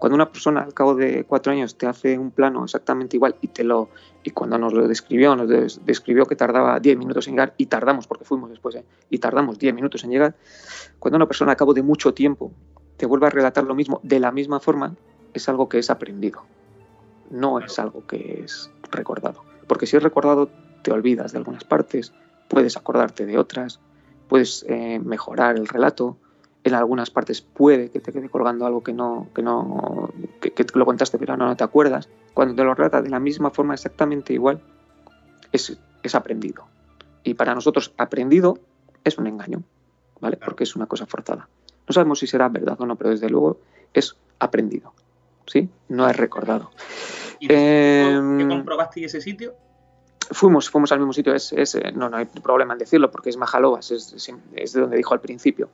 Cuando una persona al cabo de cuatro años te hace un plano exactamente igual y te lo y cuando nos lo describió, nos des, describió que tardaba 10 minutos en llegar y tardamos, porque fuimos después, ¿eh? y tardamos 10 minutos en llegar, cuando una persona al cabo de mucho tiempo te vuelve a relatar lo mismo de la misma forma, es algo que es aprendido, no es algo que es recordado. Porque si es recordado, te olvidas de algunas partes, puedes acordarte de otras, puedes eh, mejorar el relato. En algunas partes puede que te quede colgando algo que no, que no, que, que lo contaste pero no, no, te acuerdas. Cuando te lo relata de la misma forma, exactamente igual, es, es aprendido. Y para nosotros aprendido es un engaño, ¿vale? Porque es una cosa forzada. No sabemos si será verdad o no, pero desde luego es aprendido, ¿sí? No es recordado. ¿Y eh, ¿Qué comprobaste ese sitio? fuimos, fuimos al mismo sitio, es, es, no, no hay problema en decirlo porque es Majalobas, es, es, es de donde dijo al principio.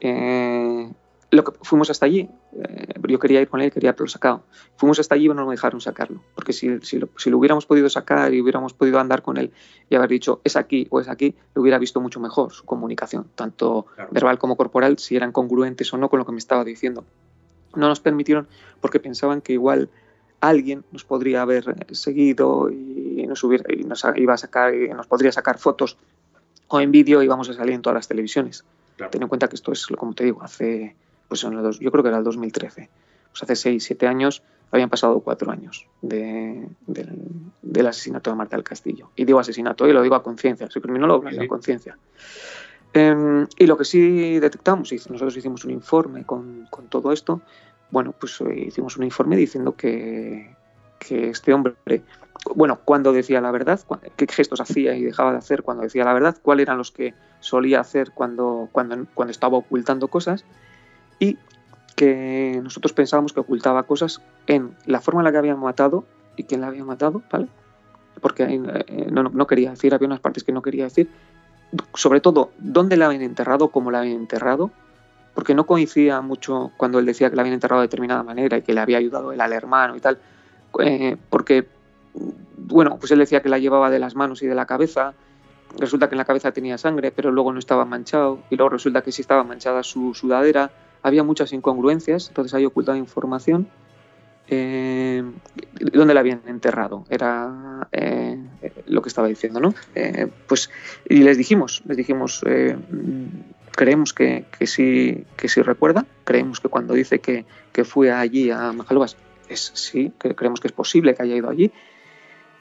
Eh, lo que, fuimos hasta allí, eh, yo quería ir con él, quería haberlo sacado. Fuimos hasta allí y no me dejaron sacarlo, porque si, si, lo, si, lo, hubiéramos podido sacar y hubiéramos podido andar con él y haber dicho es aquí o es aquí, lo hubiera visto mucho mejor su comunicación, tanto claro. verbal como corporal, si eran congruentes o no con lo que me estaba diciendo. No nos permitieron porque pensaban que igual alguien nos podría haber seguido y nos, hubiera, y nos iba a sacar, y nos podría sacar fotos o en vídeo íbamos a salir en todas las televisiones. Claro. Ten en cuenta que esto es, como te digo, hace, pues en los, yo creo que era el 2013. Pues hace 6, 7 años, habían pasado 4 años de, de, del asesinato de Marta del Castillo. Y digo asesinato y lo digo a conciencia, soy criminólogo, sí. a conciencia. Eh, y lo que sí detectamos, nosotros hicimos un informe con, con todo esto, bueno, pues eh, hicimos un informe diciendo que, que, este hombre, bueno, cuando decía la verdad, qué gestos hacía y dejaba de hacer cuando decía la verdad, cuáles eran los que solía hacer cuando, cuando, cuando estaba ocultando cosas y que nosotros pensábamos que ocultaba cosas en la forma en la que había matado y quién la había matado, ¿vale? Porque eh, no, no, quería decir, había unas partes que no quería decir, sobre todo dónde la habían enterrado, cómo la habían enterrado, porque no coincidía mucho cuando él decía que la habían enterrado de determinada manera y que le había ayudado él al hermano y tal, eh, porque, bueno, pues él decía que la llevaba de las manos y de la cabeza, resulta que en la cabeza tenía sangre, pero luego no estaba manchado, y luego resulta que sí estaba manchada su sudadera, había muchas incongruencias, entonces hay ocultado información. Eh, ¿Dónde la habían enterrado? Era eh, lo que estaba diciendo, ¿no? Eh, pues, y les dijimos, les dijimos, eh, creemos que, que, sí, que sí recuerda, creemos que cuando dice que, que fue allí a Majalobas, es sí, que creemos que es posible que haya ido allí.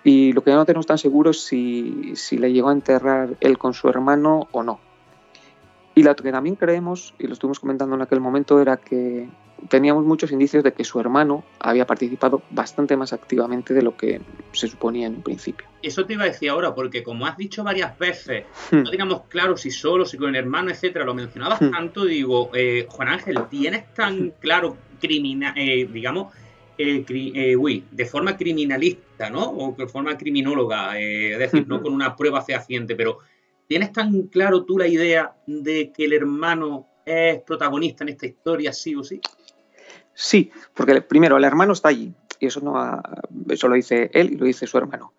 Y lo que no tenemos tan seguro es si, si le llegó a enterrar él con su hermano o no. Y lo que también creemos, y lo estuvimos comentando en aquel momento, era que teníamos muchos indicios de que su hermano había participado bastante más activamente de lo que se suponía en un principio. Eso te iba a decir ahora, porque como has dicho varias veces, hmm. no teníamos claro si solo, si con el hermano, etcétera, lo mencionabas hmm. tanto, digo, eh, Juan Ángel, ¿tienes tan hmm. claro, criminal, eh, digamos, eh, eh, uy, de forma criminalista, ¿no? O de forma criminóloga, eh, es decir, no con una prueba fehaciente, pero ¿tienes tan claro tú la idea de que el hermano es protagonista en esta historia, sí o sí? Sí, porque primero el hermano está allí, y eso, no eso lo dice él y lo dice su hermano.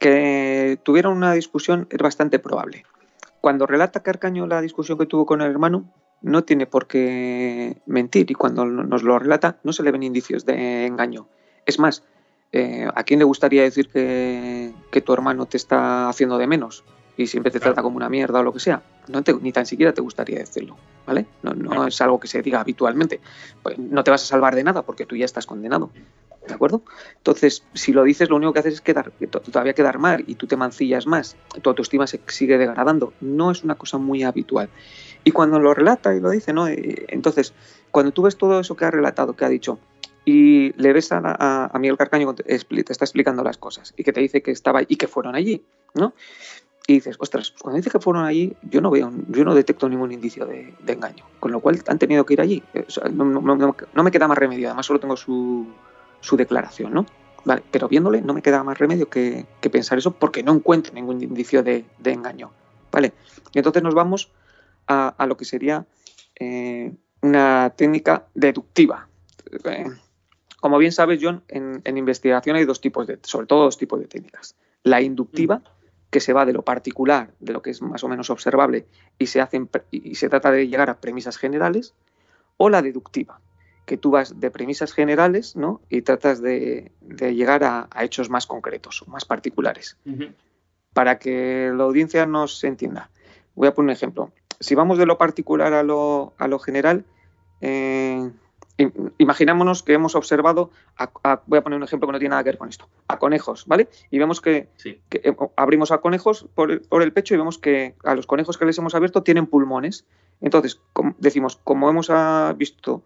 Que tuvieron una discusión es bastante probable. Cuando relata Carcaño la discusión que tuvo con el hermano, no tiene por qué mentir y cuando nos lo relata no se le ven indicios de engaño. Es más, eh, ¿a quién le gustaría decir que, que, tu hermano te está haciendo de menos y siempre te trata como una mierda o lo que sea? No te, ni tan siquiera te gustaría decirlo, ¿vale? No, no es algo que se diga habitualmente. Pues no te vas a salvar de nada porque tú ya estás condenado. ¿De acuerdo? Entonces, si lo dices, lo único que haces es quedar, todavía quedar mal y tú te mancillas más, tu autoestima se sigue degradando. No es una cosa muy habitual. Y cuando lo relata y lo dice, ¿no? Entonces, cuando tú ves todo eso que ha relatado, que ha dicho, y le ves a, a, Miguel Carcaño te, está explicando las cosas y que te dice que estaba y que fueron allí, ¿no? Y dices, ostras, pues cuando dice que fueron allí, yo no veo, yo no detecto ningún indicio de, de engaño, con lo cual han tenido que ir allí. O sea, no, no, no, me queda más remedio, además solo tengo su, su declaración, ¿no? Vale, pero viéndole no me queda más remedio que, que pensar eso porque no encuentro ningún indicio de, de, engaño, ¿vale? Y entonces nos vamos a, a lo que sería eh, una técnica deductiva. Eh, como bien sabes, John, en, en, investigación hay dos tipos de, sobre todo dos tipos de técnicas. La inductiva, que se va de lo particular, de lo que es más o menos observable, y se, hacen, y se trata de llegar a premisas generales, o la deductiva, que tú vas de premisas generales ¿no? y tratas de, de llegar a, a, hechos más concretos, más particulares. Uh -huh. Para que la audiencia nos entienda. Voy a poner un ejemplo si vamos de lo particular a lo, a lo general, eh, imaginémonos que hemos observado, a, a, voy a poner un ejemplo que no tiene nada que ver con esto, a conejos, ¿vale? Y vemos que, sí. que eh, abrimos a conejos por el, por el, pecho y vemos que a los conejos que les hemos abierto tienen pulmones. Entonces, como, decimos, como hemos visto,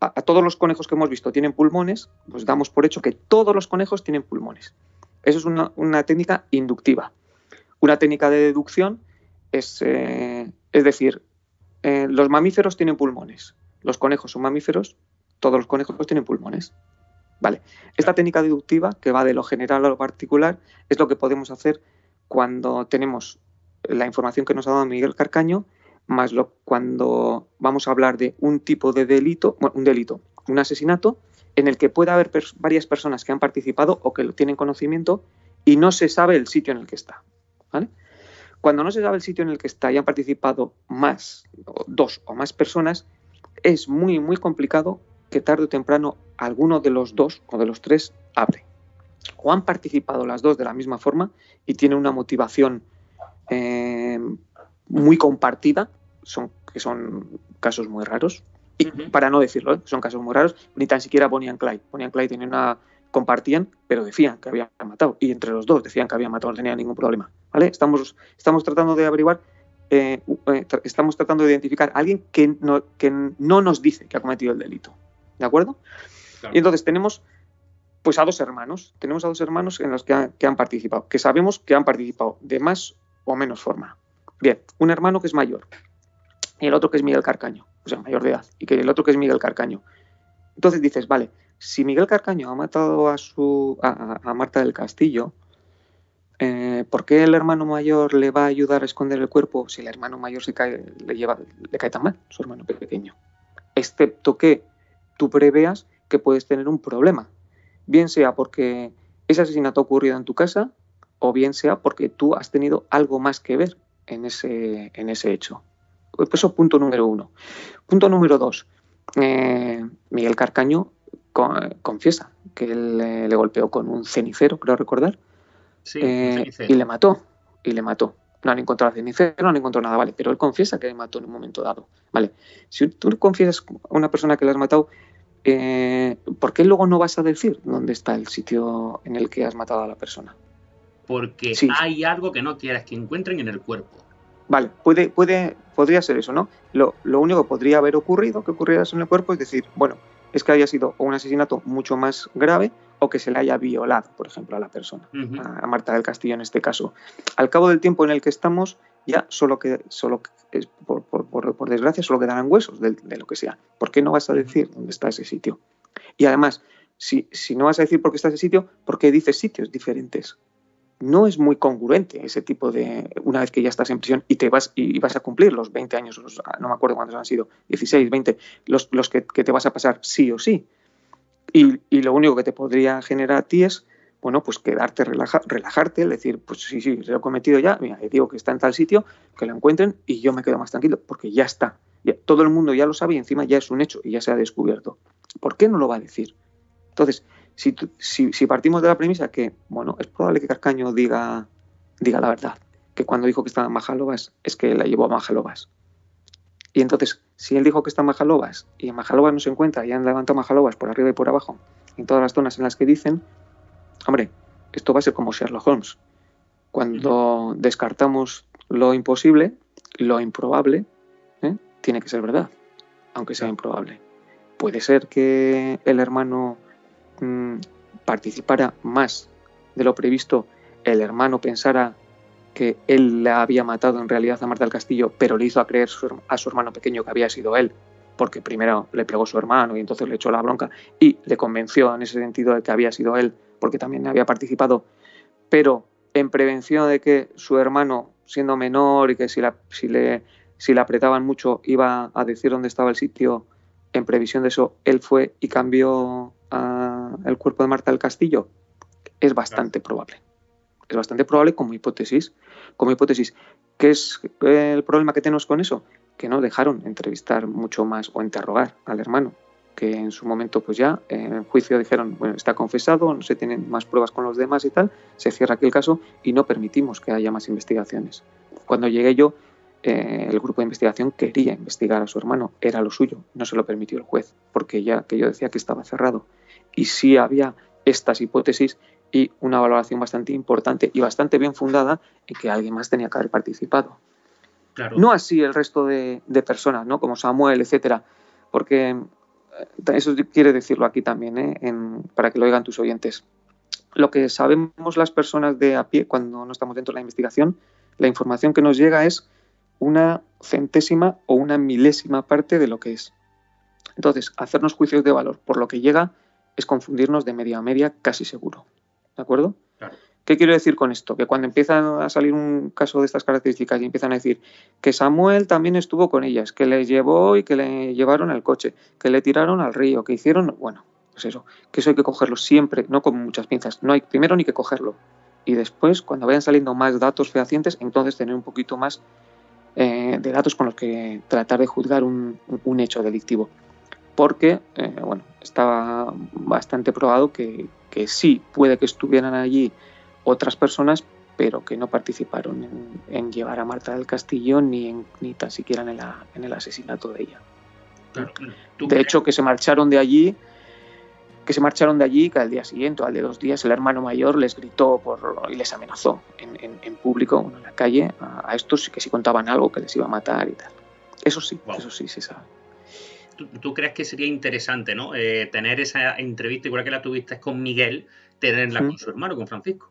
a, a, todos los conejos que hemos visto tienen pulmones, pues damos por hecho que todos los conejos tienen pulmones. Eso es una, una técnica inductiva. Una técnica de deducción es, eh, es decir, eh, los mamíferos tienen pulmones, los conejos son mamíferos, todos los conejos tienen pulmones. Vale. Esta técnica deductiva, que va de lo general a lo particular, es lo que podemos hacer cuando tenemos la información que nos ha dado Miguel Carcaño, más lo, cuando vamos a hablar de un tipo de delito, bueno, un delito, un asesinato, en el que puede haber pers varias personas que han participado o que tienen conocimiento y no se sabe el sitio en el que está. ¿vale? Cuando no se sabe el sitio en el que está y han participado más, dos o más personas, es muy, muy complicado que tarde o temprano alguno de los dos o de los tres hable. O han participado las dos de la misma forma y tienen una motivación eh, muy compartida, son, que son casos muy raros, y, uh -huh. para no decirlo, ¿eh? son casos muy raros, ni tan siquiera Bonnie and Clyde. Bonnie and Clyde tienen una compartían, pero decían que habían matado. Y entre los dos decían que habían matado, no tenía ningún problema. ¿Vale? Estamos, estamos tratando de averiguar, eh, eh, estamos tratando de identificar a alguien que no, que no nos dice que ha cometido el delito. ¿De acuerdo? Claro. Y entonces tenemos pues a dos hermanos. Tenemos a dos hermanos en los que, ha, que han participado, que sabemos que han participado de más o menos forma. Bien, un hermano que es mayor y el otro que es Miguel Carcaño, o sea, mayor de edad, y que el otro que es Miguel Carcaño. Entonces dices, vale, si Miguel Carcaño ha matado a, su, a, a Marta del Castillo, eh, ¿por qué el hermano mayor le va a ayudar a esconder el cuerpo si el hermano mayor se le, lleva, le cae tan mal, su hermano pequeño? excepto que tú preveas que puedes tener un problema, bien sea porque ese asesinato ha ocurrido en tu casa o bien sea porque tú has tenido algo más que ver en ese, en ese hecho. Pues eso punto número uno. Punto número dos. Eh, Miguel Carcaño confiesa que él le golpeó con un cenicero, creo recordar, eh, y le mató, y le mató. No han encontrado cenicero, no han encontrado nada, vale, pero él confiesa que le mató en un momento dado, vale. Si tú confiesas a una persona que le has matado, eh, ¿por qué luego no vas a decir dónde está el sitio en el que has matado a la persona? Porque hay algo que no quieres que encuentren en el cuerpo. Vale, puede, puede, podría ser eso, ¿no? Lo, lo único que podría haber ocurrido, que ocurriera en el cuerpo, es decir, bueno, es que haya sido un asesinato mucho más grave o que se le haya violado, por ejemplo, a la persona, a Marta del Castillo en este caso. Al cabo del tiempo en el que estamos, ya solo que solo por, por, desgracia solo quedarán huesos de, lo que sea. ¿Por qué no vas a decir dónde está ese sitio? Y además, si, si no vas a decir por qué está ese sitio, ¿por qué dices sitios diferentes? no es muy congruente ese tipo de, una vez que ya estás en prisión y te vas y vas a cumplir los 20 años, no me acuerdo cuántos han sido, 16, 20, los, los que, te vas a pasar sí o sí. Y, lo único que te podría generar a ti es, bueno, pues quedarte, relajarte, decir, pues sí, sí, lo he cometido ya, mira, digo que está en tal sitio, que lo encuentren y yo me quedo más tranquilo, porque ya está. todo el mundo ya lo sabe y encima ya es un hecho y ya se ha descubierto. ¿Por qué no lo va a decir? Entonces, si, partimos de la premisa que, bueno, es probable que Carcaño diga, diga la verdad, que cuando dijo que estaba en Majalobas es que la llevó a Majalobas. Y entonces, si él dijo que está en Majalobas y en Majalobas no se encuentra y han levantado Majalobas por arriba y por abajo, en todas las zonas en las que dicen, hombre, esto va a ser como Sherlock Holmes. Cuando descartamos lo imposible, lo improbable, ¿eh? tiene que ser verdad, aunque sea improbable. Puede ser que el hermano Mm, participara más de lo previsto, el hermano pensara que él la había matado en realidad a Marta del Castillo, pero le hizo a creer a su hermano pequeño que había sido él, porque primero le pegó su hermano y entonces le echó la bronca y le convenció en ese sentido de que había sido él, porque también había participado, pero en prevención de que su hermano, siendo menor y que si, la, si, le, si le apretaban mucho iba a decir dónde estaba el sitio, en previsión de eso, él fue y cambió el cuerpo de Marta del Castillo? Es bastante probable. Es bastante probable como hipótesis. Como hipótesis, ¿qué es el problema que tenemos con eso? Que no dejaron entrevistar mucho más o interrogar al hermano, que en su momento pues ya en el juicio dijeron, bueno, está confesado, no se tienen más pruebas con los demás y tal, se cierra aquí el caso y no permitimos que haya más investigaciones. Cuando llegué yo, eh, el grupo de investigación quería investigar a su hermano, era lo suyo, no se lo permitió el juez, porque ya que yo decía que estaba cerrado. Y sí había estas hipótesis y una valoración bastante importante y bastante bien fundada en que alguien más tenía que haber participado. No así el resto de, personas, ¿no? como Samuel, etcétera, porque eh, eso quiere decirlo aquí también, ¿eh? para que lo oigan tus oyentes. Lo que sabemos las personas de a pie cuando no estamos dentro de la investigación, la información que nos llega es una centésima o una milésima parte de lo que es. Entonces, hacernos juicios de valor por lo que llega es confundirnos de media a media casi seguro. ¿De acuerdo? ¿Qué quiero decir con esto? Que cuando empiezan a salir un caso de estas características y empiezan a decir que Samuel también estuvo con ellas, que le llevó y que le llevaron al coche, que le tiraron al río, que hicieron, bueno, pues eso, que eso hay que cogerlo siempre, no con muchas pinzas. No hay primero ni que cogerlo. Y después, cuando vayan saliendo más datos fehacientes, entonces tener un poquito más eh, de datos con los que tratar de juzgar un, hecho delictivo. Porque, eh, bueno, estaba bastante probado que, sí, puede que estuvieran allí otras personas, pero que no participaron en, llevar a Marta del Castillo ni, ni tan siquiera en el, en el asesinato de ella. de hecho, que se marcharon de allí que se marcharon de allí, que al día siguiente o al de dos días el hermano mayor les gritó por, y les amenazó en, público, en la calle, a, estos que si contaban algo que les iba a matar y tal. Eso sí, eso sí se sabe. ¿Tú, crees que sería interesante ¿no? Eh, tener esa entrevista, igual que la tuviste con Miguel, tenerla con su hermano, con Francisco?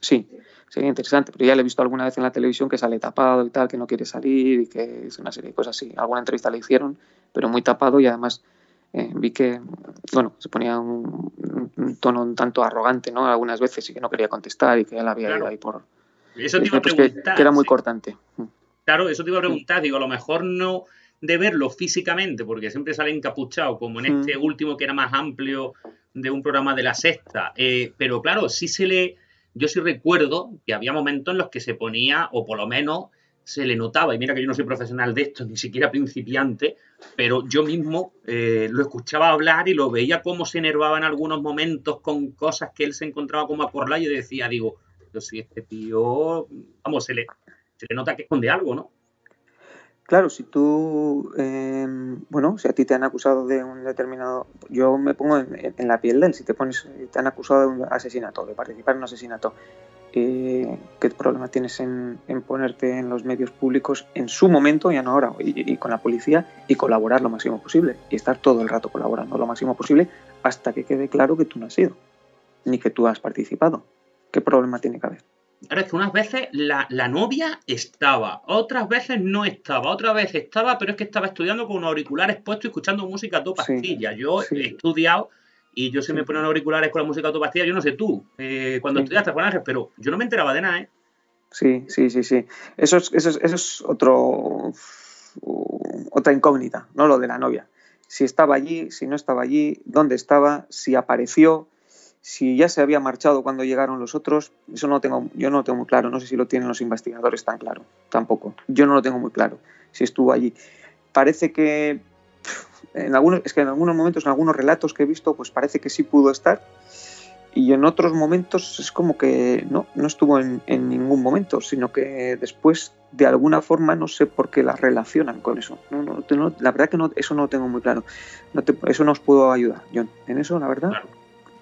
Sí, sería interesante, pero ya le he visto alguna vez en la televisión que sale tapado y tal, que no quiere salir y que es una serie de cosas así. Alguna entrevista le hicieron, pero muy tapado y además eh, vi que bueno se ponía un, tono un tanto arrogante no algunas veces y que no quería contestar y que él había ido ahí por eso te iba a preguntar, que, era muy cortante claro eso te iba a preguntar digo a lo mejor no de verlo físicamente, porque siempre sale encapuchado, como en este último que era más amplio de un programa de la sexta. Eh, pero claro, sí se le. Yo sí recuerdo que había momentos en los que se ponía, o por lo menos se le notaba, y mira que yo no soy profesional de esto, ni siquiera principiante, pero yo mismo eh, lo escuchaba hablar y lo veía cómo se enervaba en algunos momentos con cosas que él se encontraba como a y decía, digo, pero si este tío, vamos, se le, se le nota que esconde algo, ¿no? Claro, si tú, em, bueno, si a ti te han acusado de un determinado, yo me pongo en, la piel de él, si te pones, te han acusado de un asesinato, de participar en un asesinato, eh, ¿qué problema tienes en, ponerte en los medios públicos en su momento, ya no ahora, y, con la policía, y colaborar lo máximo posible, y estar todo el rato colaborando lo máximo posible hasta que quede claro que tú no has sido, ni que tú has participado? ¿Qué problema tiene que haber? Ahora es que unas veces la, novia estaba, otras veces no estaba, otras veces estaba, pero es que estaba estudiando con unos auriculares puestos y escuchando música a toda pastilla. yo he estudiado y yo se me ponen auriculares con la música a toda pastilla, yo no sé tú, eh, cuando estudiaste con Ángel, pero yo no me enteraba de nada, ¿eh? Sí, sí, sí, sí. Eso es, eso eso es otro, otra incógnita, ¿no? Lo de la novia. Si estaba allí, si no estaba allí, dónde estaba, si apareció, si ya se había marchado cuando llegaron los otros, eso no tengo, yo no lo tengo muy claro. No sé si lo tienen los investigadores tan claro, tampoco. Yo no lo tengo muy claro si estuvo allí. Parece que en algunos, es que en algunos momentos, en algunos relatos que he visto, pues parece que sí pudo estar. Y en otros momentos es como que no, no estuvo en, ningún momento, sino que después, de alguna forma, no sé por qué la relacionan con eso. No, no, la verdad que no, eso no lo tengo muy claro. No eso no os puedo ayudar, John. En eso, la verdad,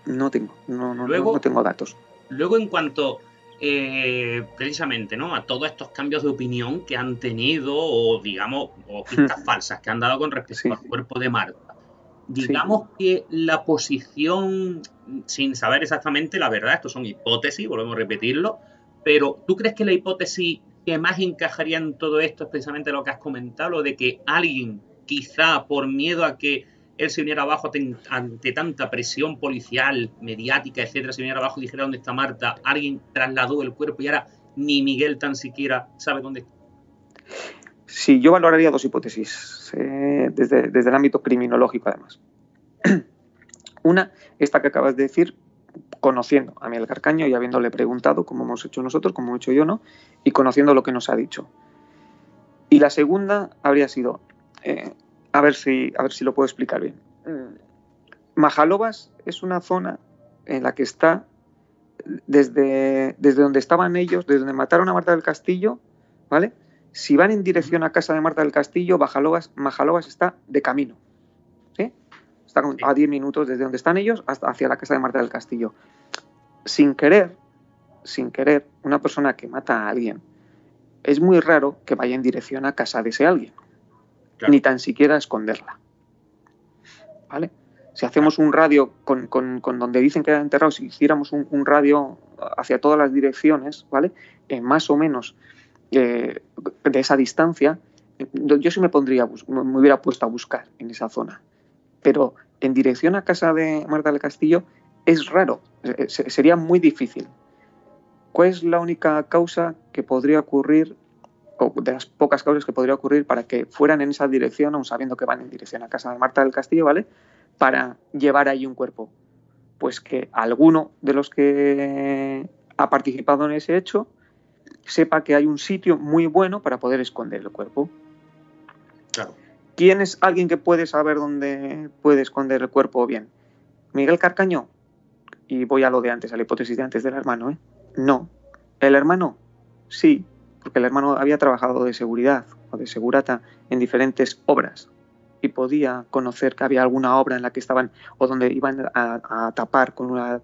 no tengo, no, no, no tengo datos. Luego, en cuanto eh, precisamente ¿no? a todos estos cambios de opinión que han tenido, o digamos, o pistas falsas que han dado con respecto al cuerpo de Marta, digamos que la posición, sin saber exactamente la verdad, esto son hipótesis, volvemos a repetirlo, pero ¿tú crees que la hipótesis que más encajaría en todo esto es precisamente lo que has comentado, lo de que alguien, quizá por miedo a que él se viniera abajo ante tanta presión policial, mediática, etcétera, se viniera abajo y dijera dónde está Marta, alguien trasladó el cuerpo y ahora ni Miguel tan siquiera sabe dónde está. Sí, yo valoraría dos hipótesis, eh, desde, el ámbito criminológico además. Una, esta que acabas de decir, conociendo a Miguel Carcaño y habiéndole preguntado, como hemos hecho nosotros, como he hecho yo, ¿no? Y conociendo lo que nos ha dicho. Y la segunda habría sido, eh, a ver si, a ver si lo puedo explicar bien. Mm. Majalovas es una zona en la que está desde, desde donde estaban ellos, desde donde mataron a Marta del Castillo, ¿vale? Si van en dirección a casa de Marta del Castillo, Majalovas, Majalovas está de camino. ¿sí? Está a 10 minutos desde donde están ellos hasta hacia la casa de Marta del Castillo. Sin querer, sin querer, una persona que mata a alguien, es muy raro que vaya en dirección a casa de ese alguien ni tan siquiera esconderla. ¿Vale? Si hacemos un radio con, donde dicen que era enterrado, si hiciéramos un, radio hacia todas las direcciones, ¿vale? En más o menos eh, de esa distancia, yo sí me pondría, me hubiera puesto a buscar en esa zona. Pero en dirección a casa de Marta del Castillo es raro, eh, sería muy difícil. ¿Cuál es la única causa que podría ocurrir de las pocas causas que podría ocurrir para que fueran en esa dirección, aun sabiendo que van en dirección a casa de Marta del Castillo, ¿vale? Para llevar ahí un cuerpo. Pues que alguno de los que ha participado en ese hecho sepa que hay un sitio muy bueno para poder esconder el cuerpo. Claro. ¿Quién es alguien que puede saber dónde puede esconder el cuerpo bien? ¿Miguel Carcaño? Y voy a lo de antes, a la hipótesis de antes del hermano, ¿eh? No. ¿El hermano? Sí, porque el hermano había trabajado de seguridad o de segurata en diferentes obras y podía conocer que había alguna obra en la que estaban o donde iban a, tapar con una,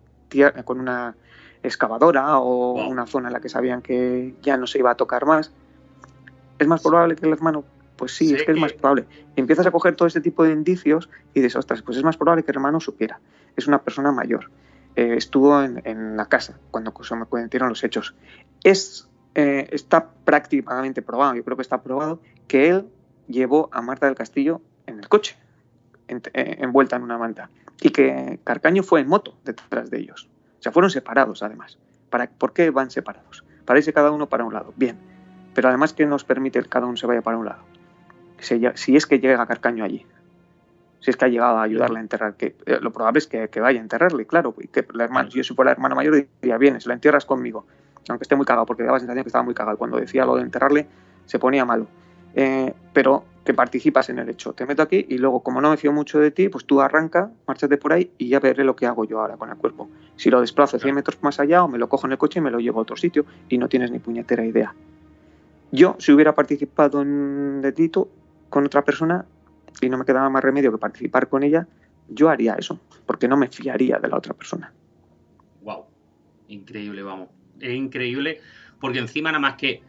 con una excavadora o una zona en la que sabían que ya no se iba a tocar más. ¿Es más probable que el hermano? Pues sí, es que es más probable. empiezas a coger todo este tipo de indicios y dices, ostras, pues es más probable que el hermano supiera. Es una persona mayor. Eh, estuvo en, en, la casa cuando se me cometieron los hechos. Es eh, está prácticamente probado, yo creo que está probado, que él llevó a Marta del Castillo en el coche, eh, envuelta en una manta, y que Carcaño fue en moto detrás de ellos. O sea, fueron separados además. ¿Para, ¿Por qué van separados? Para irse cada uno para un lado. Bien. Pero además, ¿qué nos permite que cada uno se vaya para un lado? si es que llega Carcaño allí. Si es que ha llegado a ayudarle a enterrar, que eh, lo probable es que, vaya a enterrarle, claro. Que la hermana, yo si fuera la hermana mayor diría, vienes, la entierras conmigo. Aunque esté muy cagado, porque daba la sensación que estaba muy cagado. Cuando decía lo de enterrarle, se ponía malo. Eh, pero que participas en el hecho. Te meto aquí y luego, como no me fío mucho de ti, pues tú arranca, márchate por ahí y ya veré lo que hago yo ahora con el cuerpo. Si lo desplazo 100 metros más allá o me lo cojo en el coche y me lo llevo a otro sitio y no tienes ni puñetera idea. Yo, si hubiera participado en delito con otra persona y no me quedaba más remedio que participar con ella, yo haría eso, porque no me fiaría de la otra persona. Wow, increíble, vamos. Es increíble, porque encima nada más que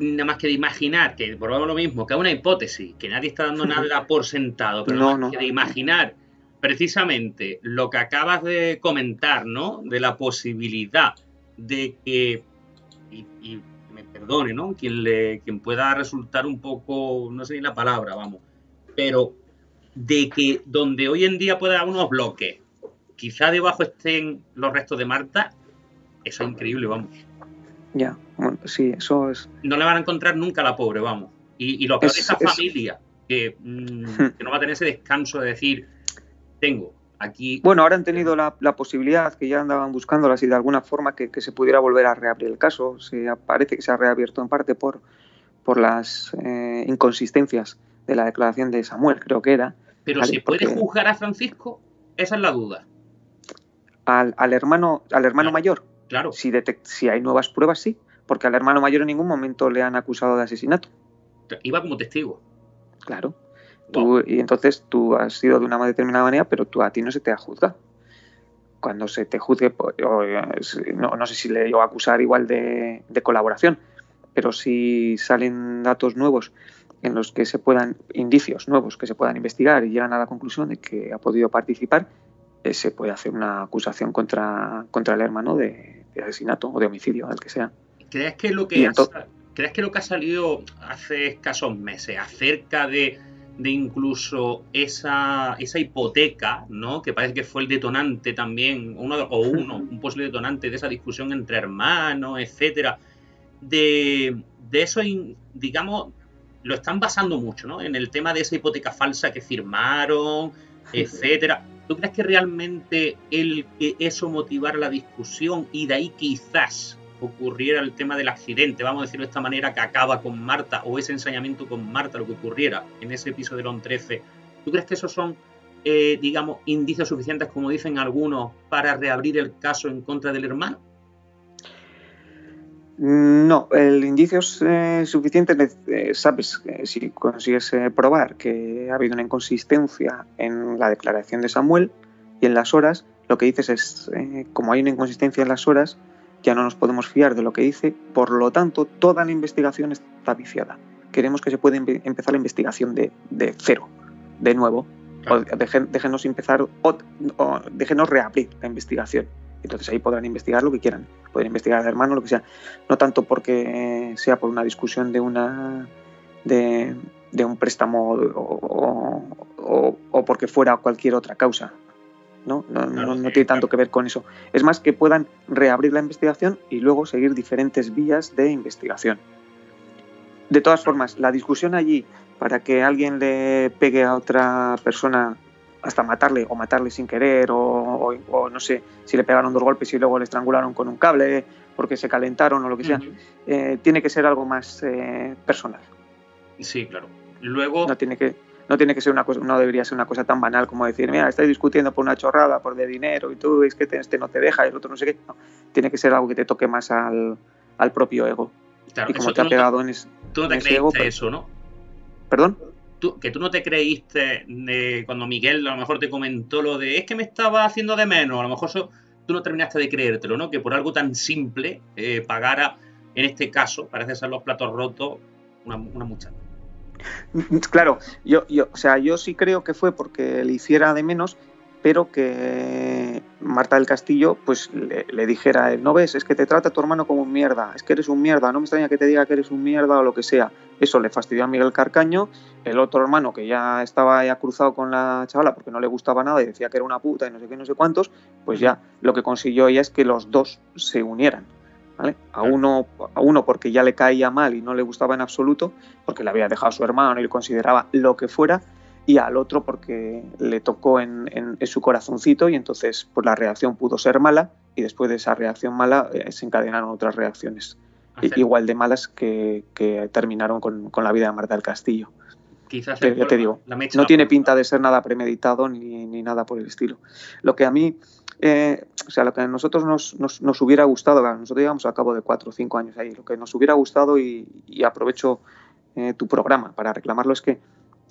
nada más que de imaginar, que probamos lo mismo, que es una hipótesis, que nadie está dando nada por sentado, pero no, no. que de imaginar precisamente lo que acabas de comentar, ¿no? De la posibilidad de que, y, me perdone, ¿no? Quien, le, quien pueda resultar un poco, no sé ni la palabra, vamos, pero de que donde hoy en día puede haber unos bloques, quizá debajo estén los restos de Marta, eso es increíble, vamos. Ya, bueno, sí, eso es. No le van a encontrar nunca a la pobre, vamos. Y, lo peor de esa familia, mm, que, no va a tener ese descanso de decir, tengo aquí. Bueno, ahora han tenido la, posibilidad, que ya andaban buscándolas y de alguna forma que, se pudiera volver a reabrir el caso. Se parece que se ha reabierto en parte por, por las eh, inconsistencias de la declaración de Samuel, creo que era. Pero ¿se puede juzgar a Francisco? Esa es la duda. Al, hermano, al hermano mayor. Claro. Si, si hay nuevas pruebas, sí, porque al hermano mayor en ningún momento le han acusado de asesinato. Iba como testigo. Claro. y entonces tú has sido de una determinada manera, pero tú a ti no se te ha juzgado. Cuando se te juzgue, pues, no, sé si le digo a acusar igual de, colaboración, pero si salen datos nuevos en los que se puedan, indicios nuevos que se puedan investigar y llegan a la conclusión de que ha podido participar, eh, se puede hacer una acusación contra, contra el hermano de, de asesinato o de homicidio, al que sea. ¿Crees que lo que, ha, ¿crees que lo que ha salido hace escasos meses acerca de, de incluso esa, esa hipoteca, ¿no? que parece que fue el detonante también, uno o uno, un posible detonante de esa discusión entre hermanos, etcétera, de, de eso, digamos, lo están basando mucho, ¿no? En el tema de esa hipoteca falsa que firmaron, etcétera. ¿Tú crees que realmente el que eso motivara la discusión y de ahí quizás ocurriera el tema del accidente, vamos a decirlo de esta manera, que acaba con Marta, o ese ensañamiento con Marta, lo que ocurriera en ese episodio de ON 13, ¿tú crees que esos son, eh, digamos, indicios suficientes, como dicen algunos, para reabrir el caso en contra del hermano? No, el indicio es eh, suficiente, eh, sabes, si consigues eh, probar que ha habido una inconsistencia en la declaración de Samuel y en las horas, lo que dices es, como hay una inconsistencia en las horas, ya no nos podemos fiar de lo que dice, por lo tanto, toda la investigación está viciada. Queremos que se pueda empezar la investigación de, cero, de nuevo, o déjenos empezar, o déjenos reabrir la investigación entonces ahí podrán investigar lo que quieran, pueden investigar al hermano, lo que sea. No tanto porque sea por una discusión de una de, un préstamo o, porque fuera cualquier otra causa. ¿no? No, tiene tanto que ver con eso. Es más que puedan reabrir la investigación y luego seguir diferentes vías de investigación. De todas formas, la discusión allí para que alguien le pegue a otra persona hasta matarle o matarle sin querer o, no sé si le pegaron dos golpes y luego le estrangularon con un cable porque se calentaron o lo que sea. Eh, tiene que ser algo más eh, personal. Sí, claro. Luego... No tiene que, no tiene que ser una cosa, no debería ser una cosa tan banal como decir, mira, estáis discutiendo por una chorrada, por de dinero y tú es que este no te deja y el otro no sé qué. tiene que ser algo que te toque más al, propio ego. y como te ha pegado en, ese, tú no te ego, pues eso, ¿no? ¿Perdón? Que tú no te creíste cuando Miguel a lo mejor te comentó lo de es que me estaba haciendo de menos, a lo mejor eso, tú no terminaste de creértelo, ¿no? Que por algo tan simple eh, pagara, en este caso, parece ser los platos rotos, una, una muchacha. Claro, yo, yo, o sea, yo sí creo que fue porque le hiciera de menos pero que Marta del Castillo pues le, dijera, no ves, es que te trata tu hermano como un mierda, es que eres un mierda, no me extraña que te diga que eres un mierda o lo que sea. Eso le fastidió a Miguel Carcaño, el otro hermano que ya estaba ya cruzado con la chavala porque no le gustaba nada y decía que era una puta y no sé qué, no sé cuántos, pues ya lo que consiguió ella es que los dos se unieran A uno, a uno porque ya le caía mal y no le gustaba en absoluto, porque le había dejado a su hermano y le consideraba lo que fuera, y al otro porque le tocó en, su corazoncito y entonces pues la reacción pudo ser mala y después de esa reacción mala eh, se encadenaron otras reacciones igual de malas que, terminaron con, la vida de Marta del Castillo. Quizás ya te digo, no tiene pinta de ser nada premeditado ni, ni nada por el estilo. Lo que a mí eh, o sea, lo que a nosotros nos, nos, hubiera gustado, nosotros llevamos a cabo de cuatro o cinco años ahí, lo que nos hubiera gustado y, aprovecho eh, tu programa para reclamarlo es que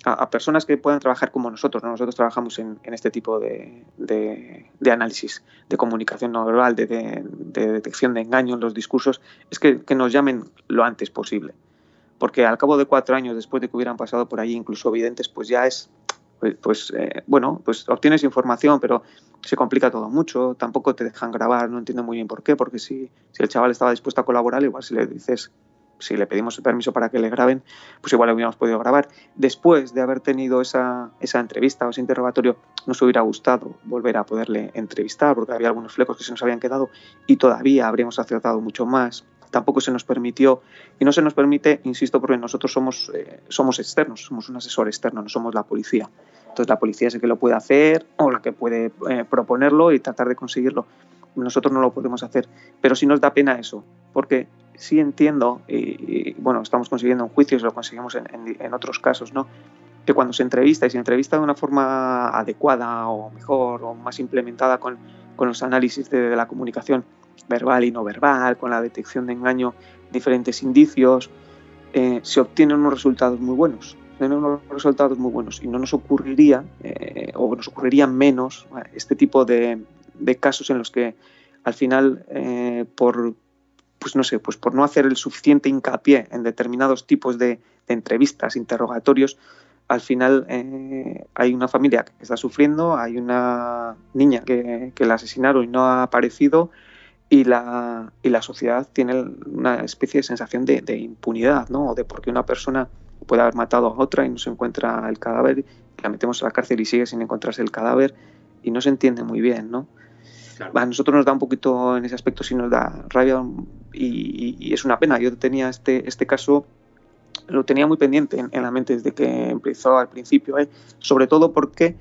a, personas que puedan trabajar como nosotros, nosotros trabajamos en, este tipo de, de, análisis, de comunicación no verbal, de, detección de engaño en los discursos, es que, que nos llamen lo antes posible. Porque al cabo de cuatro años después de que hubieran pasado por ahí incluso videntes, pues ya es pues, pues eh, bueno, pues obtienes información, pero se complica todo mucho, tampoco te dejan grabar, no entiendo muy bien por qué, porque si, si el chaval estaba dispuesto a colaborar, igual si le dices, si le pedimos el permiso para que le graben, pues igual hubiéramos podido grabar. Después de haber tenido esa, esa entrevista o ese interrogatorio, nos hubiera gustado volver a poderle entrevistar, porque había algunos flecos que se nos habían quedado y todavía habríamos acertado mucho más tampoco se nos permitió y no se nos permite, insisto, porque nosotros somos, eh, somos externos, somos un asesor externo, no somos la policía. Entonces la policía es el que lo puede hacer o la que puede eh, proponerlo y tratar de conseguirlo. Nosotros no lo podemos hacer, pero sí nos da pena eso, porque sí entiendo, y, bueno, estamos consiguiendo un juicio, y lo conseguimos en, en, otros casos, ¿no? que cuando se entrevista y se entrevista de una forma adecuada o mejor o más implementada con, con los análisis de, la comunicación, verbal y no verbal, con la detección de engaño, diferentes indicios, eh, se obtienen unos resultados muy buenos. unos resultados muy buenos y no nos ocurriría, eh, o nos ocurrirían menos, este tipo de, casos en los que al final, eh, por, pues no sé, pues por no hacer el suficiente hincapié en determinados tipos de, entrevistas, interrogatorios, al final hay una familia que está sufriendo, hay una niña que, que la asesinaron y no ha aparecido, y la, y la sociedad tiene una especie de sensación de, impunidad, ¿no? O de por qué una persona puede haber matado a otra y no se encuentra el cadáver, la metemos a la cárcel y sigue sin encontrarse el cadáver y no se entiende muy bien, ¿no? A nosotros nos da un poquito en ese aspecto, sí nos da rabia y, es una pena. Yo tenía este, este caso, lo tenía muy pendiente en, la mente desde que empezó al principio, ¿eh? sobre todo porque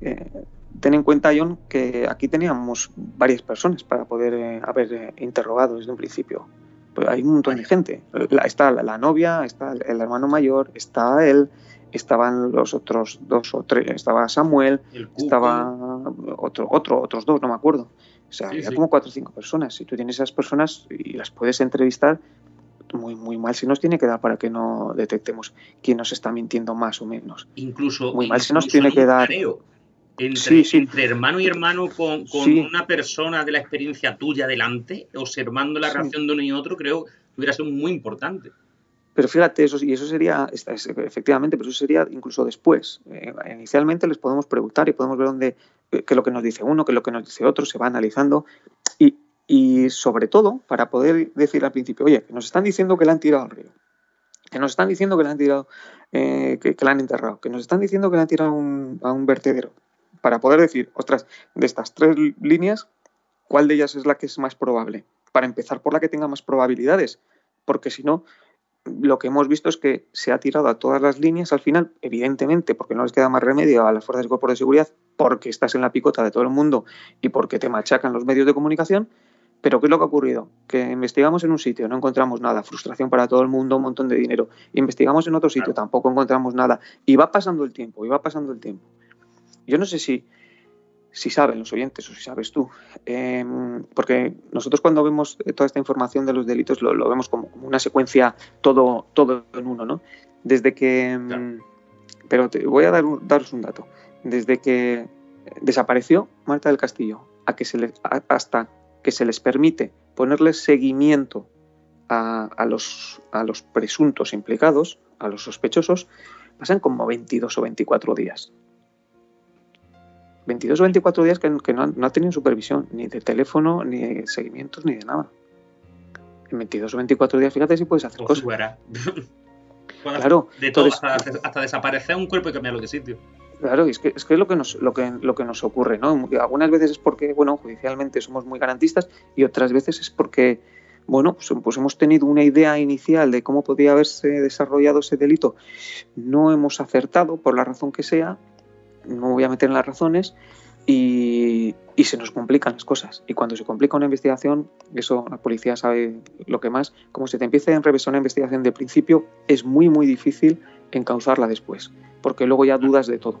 eh, ten en cuenta, John, que aquí teníamos varias personas para poder eh, haber eh, interrogado desde un principio. Pues hay un montón de gente. está la, novia, está el hermano mayor, está él, estaban los otros dos o tres, estaba Samuel, estaba otro, otro, otros dos, no me acuerdo. O sea, había como cuatro o cinco personas. Si tú tienes esas personas y las puedes entrevistar, muy, muy mal si nos tiene que dar para que no detectemos quién nos está mintiendo más o menos. Incluso. Muy mal si nos tiene que dar entre, hermano y hermano con, una persona de la experiencia tuya delante, observando la reacción de uno y otro, creo que hubiera sido muy importante. Pero fíjate, eso, y eso sería, efectivamente, pero eso sería incluso después. Eh, inicialmente les podemos preguntar y podemos ver dónde, eh, qué es lo que nos dice uno, qué es lo que nos dice otro, se va analizando. Y, y sobre todo, para poder decir al principio, oye, que nos están diciendo que la han tirado al río, que nos están diciendo que la han tirado, eh, que, la han enterrado, que nos están diciendo que la han tirado a un vertedero para poder decir, ostras, de estas tres líneas, ¿cuál de ellas es la que es más probable? Para empezar por la que tenga más probabilidades, porque si no, lo que hemos visto es que se ha tirado a todas las líneas al final, evidentemente, porque no les queda más remedio a las fuerzas de cuerpo de seguridad, porque estás en la picota de todo el mundo y porque te machacan los medios de comunicación. Pero ¿qué es lo que ha ocurrido? Que investigamos en un sitio, no encontramos nada, frustración para todo el mundo, un montón de dinero. Investigamos en otro sitio, tampoco encontramos nada. Y va pasando el tiempo, y va pasando el tiempo. Yo no sé si, si saben los oyentes o si sabes tú, em, porque nosotros cuando vemos toda esta información de los delitos lo, vemos como, una secuencia todo, todo en uno, ¿no? Desde que... Em, pero te voy a dar daros un dato. Desde que desapareció Marta del Castillo a que se hasta que se les permite ponerles seguimiento a, a, los, a los presuntos implicados, a los sospechosos, pasan como 22 o 24 días. 22 o 24 días que, no, ha tenido supervisión, ni de teléfono, ni de seguimientos, ni de nada. En 22 o 24 días, fíjate si puedes hacer cosas. claro, de todo, hasta, desaparecer un cuerpo y cambiarlo de sitio. Claro, es que, es que es lo que nos, lo que, lo que nos ocurre, ¿no? Algunas veces es porque, bueno, judicialmente somos muy garantistas y otras veces es porque bueno, pues, pues, hemos tenido una idea inicial de cómo podría haberse desarrollado ese delito, no hemos acertado por la razón que sea, no me voy a meter en las razones, y, se nos complican las cosas. Y cuando se complica una investigación, eso la policía sabe lo que más, como se te empieza a revisar una investigación de principio, es muy, muy difícil encauzarla después, porque luego ya dudas de todo.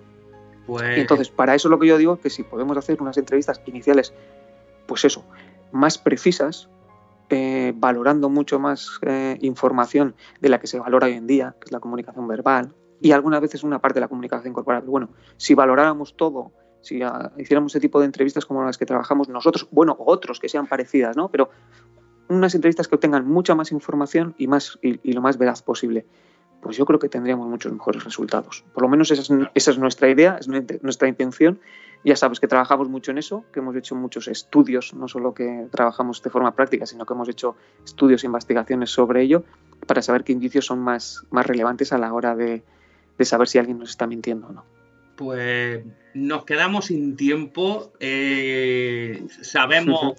Pues... entonces, para eso lo que yo digo es que si podemos hacer unas entrevistas iniciales, pues eso, más precisas, eh, valorando mucho más eh, información de la que se valora hoy en día, que es la comunicación verbal, y algunas veces una parte de la comunicación corporal. bueno, si valoráramos todo si hiciéramos ese tipo de entrevistas como las que trabajamos nosotros, bueno, otros que sean parecidas, ¿no? Pero unas entrevistas que obtengan mucha más información y, más, y, lo más veraz posible, pues yo creo que tendríamos muchos mejores resultados. Por lo menos esa es, nuestra idea, es nuestra intención. Ya sabes que trabajamos mucho en eso, que hemos hecho muchos estudios, no solo que trabajamos de forma práctica, sino que hemos hecho estudios e investigaciones sobre ello para saber qué indicios son más, más relevantes a la hora de, de saber si alguien nos está mintiendo o no pues nos quedamos sin tiempo. Eh, sabemos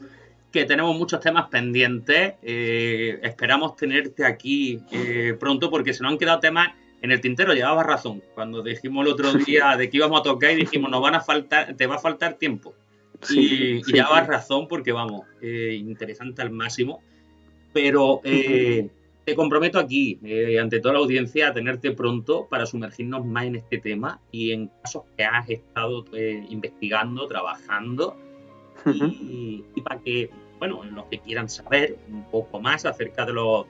que tenemos muchos temas pendientes. Eh, esperamos tenerte aquí eh, pronto porque se nos han quedado temas en el tintero. Llevabas razón. Cuando dijimos el otro día de que íbamos a tocar y dijimos, nos van a faltar, te va a faltar tiempo. y, llevabas razón porque vamos, interesante al máximo. Pero te comprometo aquí, eh, ante toda la audiencia, a tenerte pronto para sumergirnos más en este tema y en casos que has estado eh, investigando, trabajando y, para que, bueno, los que quieran saber un poco más acerca de los,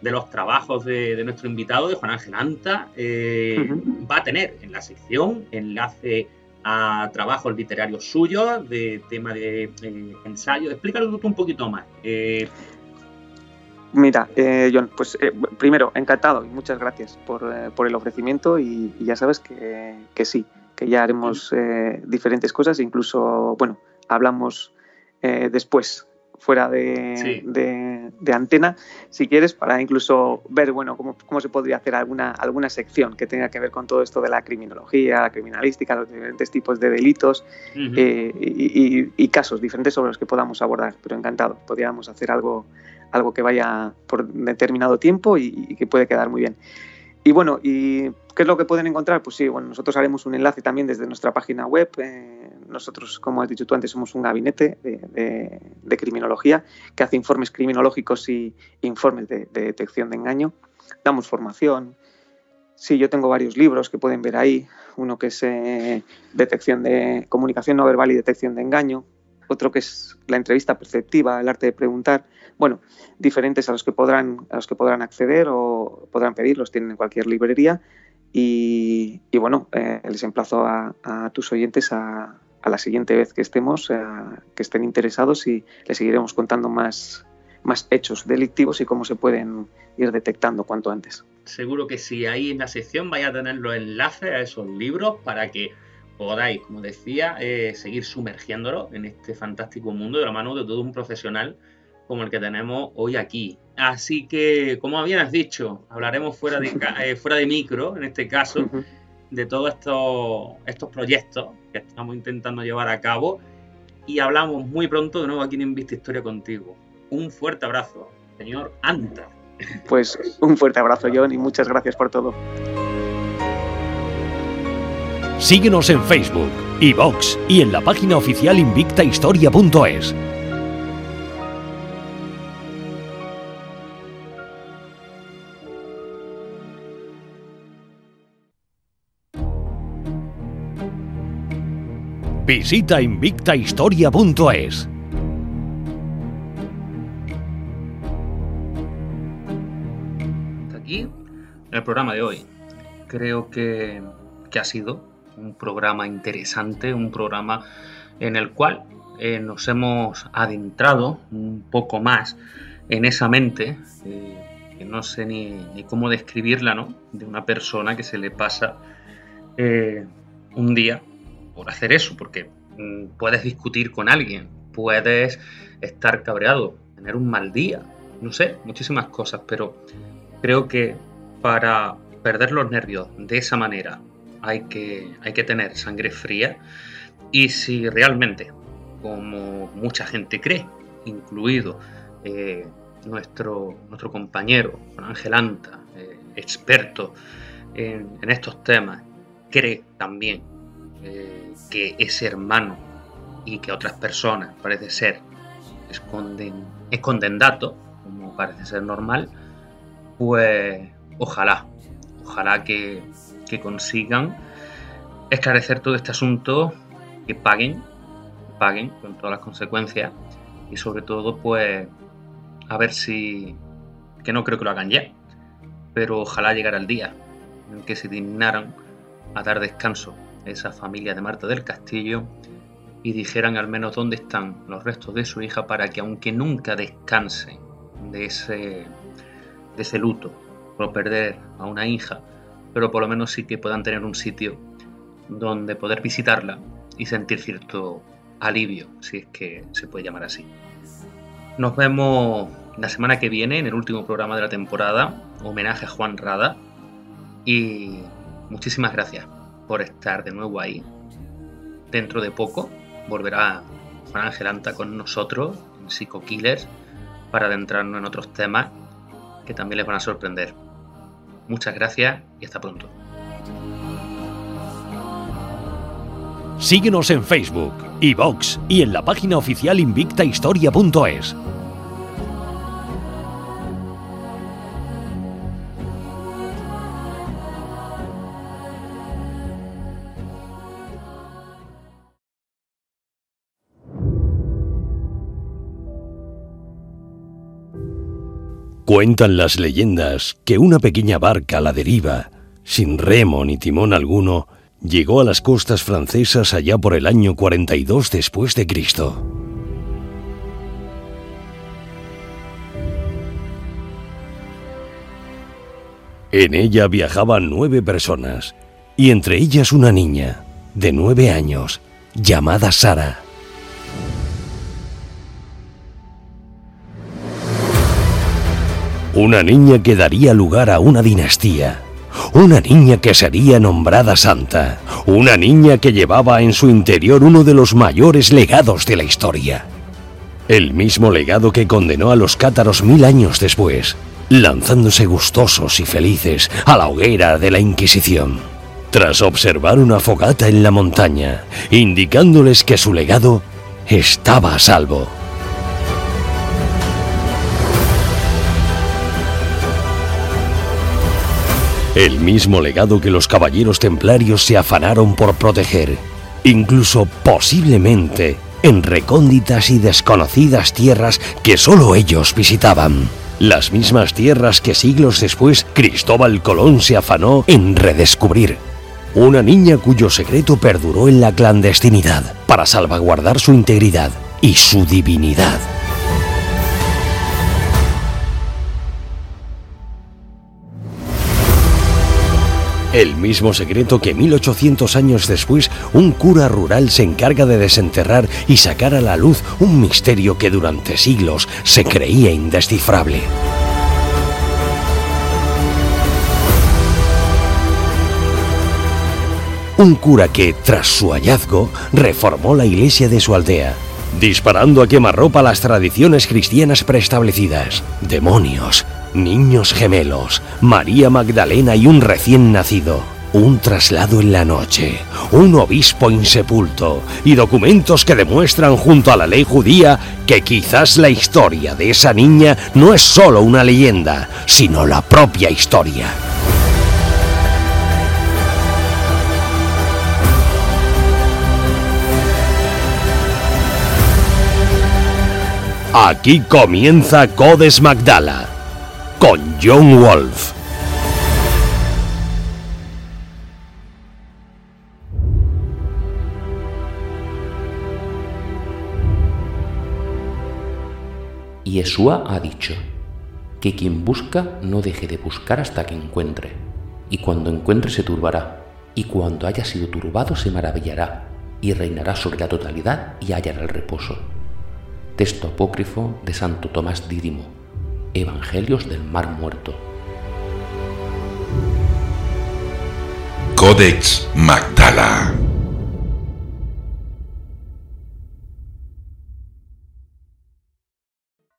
de los trabajos de, nuestro invitado, de Juan Ángel Anta, eh, va a tener en la sección enlace a trabajos literarios suyos, de tema de ensayo. Explícalo tú un poquito más. Mira, eh, John, pues eh, primero, encantado y muchas gracias por, eh, el ofrecimiento y, ya sabes que, sí, que ya haremos diferentes cosas, incluso, bueno, hablamos después fuera de, antena, si quieres, para incluso ver, bueno, cómo, cómo, se podría hacer alguna, alguna sección que tenga que ver con todo esto de la criminología, la criminalística, los diferentes tipos de delitos y, y, casos diferentes sobre los que podamos abordar. Pero encantado, podríamos hacer algo algo que vaya por determinado tiempo y, que puede quedar muy bien. Y bueno, ¿y qué es lo que pueden encontrar? Pues sí, bueno, nosotros haremos un enlace también desde nuestra página web. Eh, nosotros, como has dicho tú antes, somos un gabinete de, criminología que hace informes criminológicos y informes de, detección de engaño. Damos formación. Sí, yo tengo varios libros que pueden ver ahí. Uno que es eh, detección de comunicación no verbal y detección de engaño. Otro que es la entrevista perceptiva, el arte de preguntar bueno, diferentes a los que podrán, a los que podrán acceder o podrán pedir, los tienen en cualquier librería. Y, bueno, eh, les emplazo a, tus oyentes a, la siguiente vez que estemos, eh, que estén interesados y les seguiremos contando más, más hechos delictivos y cómo se pueden ir detectando cuanto antes. Seguro que si ahí en la sección vaya a tener los enlaces a esos libros para que podáis, como decía, eh, seguir sumergiéndolo en este fantástico mundo de la mano de todo un profesional como el que tenemos hoy aquí. Así que, como habías dicho, hablaremos fuera de, eh, fuera de micro, en este caso, de todos estos, estos proyectos que estamos intentando llevar a cabo y hablamos muy pronto de nuevo aquí en Invista Historia contigo. Un fuerte abrazo, señor Anta. Pues un fuerte abrazo, John, y muchas gracias por todo. Síguenos en Facebook, iVox y en la página oficial invictahistoria.es. Visita invictahistoria.es. Aquí el programa de hoy. Creo que, ha sido un programa interesante, un programa en el cual eh, nos hemos adentrado un poco más en esa mente, eh, que no sé ni, cómo describirla, ¿no? De una persona que se le pasa eh, un día por hacer eso, porque mm, puedes discutir con alguien, puedes estar cabreado, tener un mal día, no sé, muchísimas cosas, pero creo que para perder los nervios de esa manera hay que, hay que tener sangre fría. Y si realmente, como mucha gente cree, incluido eh, nuestro, nuestro compañero, Ángel Anta, eh, experto en, estos temas, cree también eh, que ese hermano y que otras personas, parece ser, esconden, esconden datos, como parece ser normal, pues ojalá, ojalá que, que consigan esclarecer todo este asunto, que paguen, paguen con todas las consecuencias y sobre todo pues a ver si, que no creo que lo hagan ya, pero ojalá llegara el día en que se dignaran a dar descanso a esa familia de Marta del Castillo y dijeran al menos dónde están los restos de su hija para que aunque nunca descansen de ese, de ese luto por perder a una hija, pero por lo menos sí que puedan tener un sitio donde poder visitarla y sentir cierto alivio, si es que se puede llamar así. Nos vemos la semana que viene en el último programa de la temporada, homenaje a Juan Rada. Y muchísimas gracias por estar de nuevo ahí. Dentro de poco volverá Juan Ángel Anta con nosotros en Psycho Killers para adentrarnos en otros temas que también les van a sorprender. Muchas gracias y hasta pronto. Síguenos en Facebook, iVox y en la página oficial invictahistoria.es. Cuentan las leyendas que una pequeña barca a la deriva, sin remo ni timón alguno, llegó a las costas francesas allá por el año 42 después de Cristo. En ella viajaban nueve personas, y entre ellas una niña, de nueve años, llamada Sara. Una niña que daría lugar a una dinastía, una niña que sería nombrada santa. Una niña que llevaba en su interior uno de los mayores legados de la historia. El mismo legado que condenó a los cátaros mil años después, lanzándose gustosos y felices a la hoguera de la Inquisición. Tras observar una fogata en la montaña, indicándoles que su legado estaba a salvo. El mismo legado que los caballeros templarios se afanaron por proteger, incluso posiblemente en recónditas y desconocidas tierras que solo ellos visitaban. Las mismas tierras que siglos después Cristóbal Colón se afanó en redescubrir. Una niña cuyo secreto perduró en la clandestinidad para salvaguardar su integridad y su divinidad. El mismo secreto que 1800 años después un cura rural se encarga de desenterrar y sacar a la luz un misterio que durante siglos se creía indescifrable. Un cura que, tras su hallazgo, reformó la iglesia de su aldea, disparando a quemarropa las tradiciones cristianas preestablecidas. Demonios, niños gemelos, María Magdalena y un recién nacido. Un traslado en la noche, un obispo insepulto y documentos que demuestran junto a la ley judía que quizás la historia de esa niña no es solo una leyenda, sino la propia historia. Aquí comienza Codes Magdala con John Wolf. Yeshua ha dicho que quien busca no deje de buscar hasta que encuentre, y cuando encuentre se turbará, y cuando haya sido turbado se maravillará, y reinará sobre la totalidad y hallará el reposo. Texto apócrifo de Santo Tomás Dídimo, Evangelios del Mar Muerto. Codex Magdala.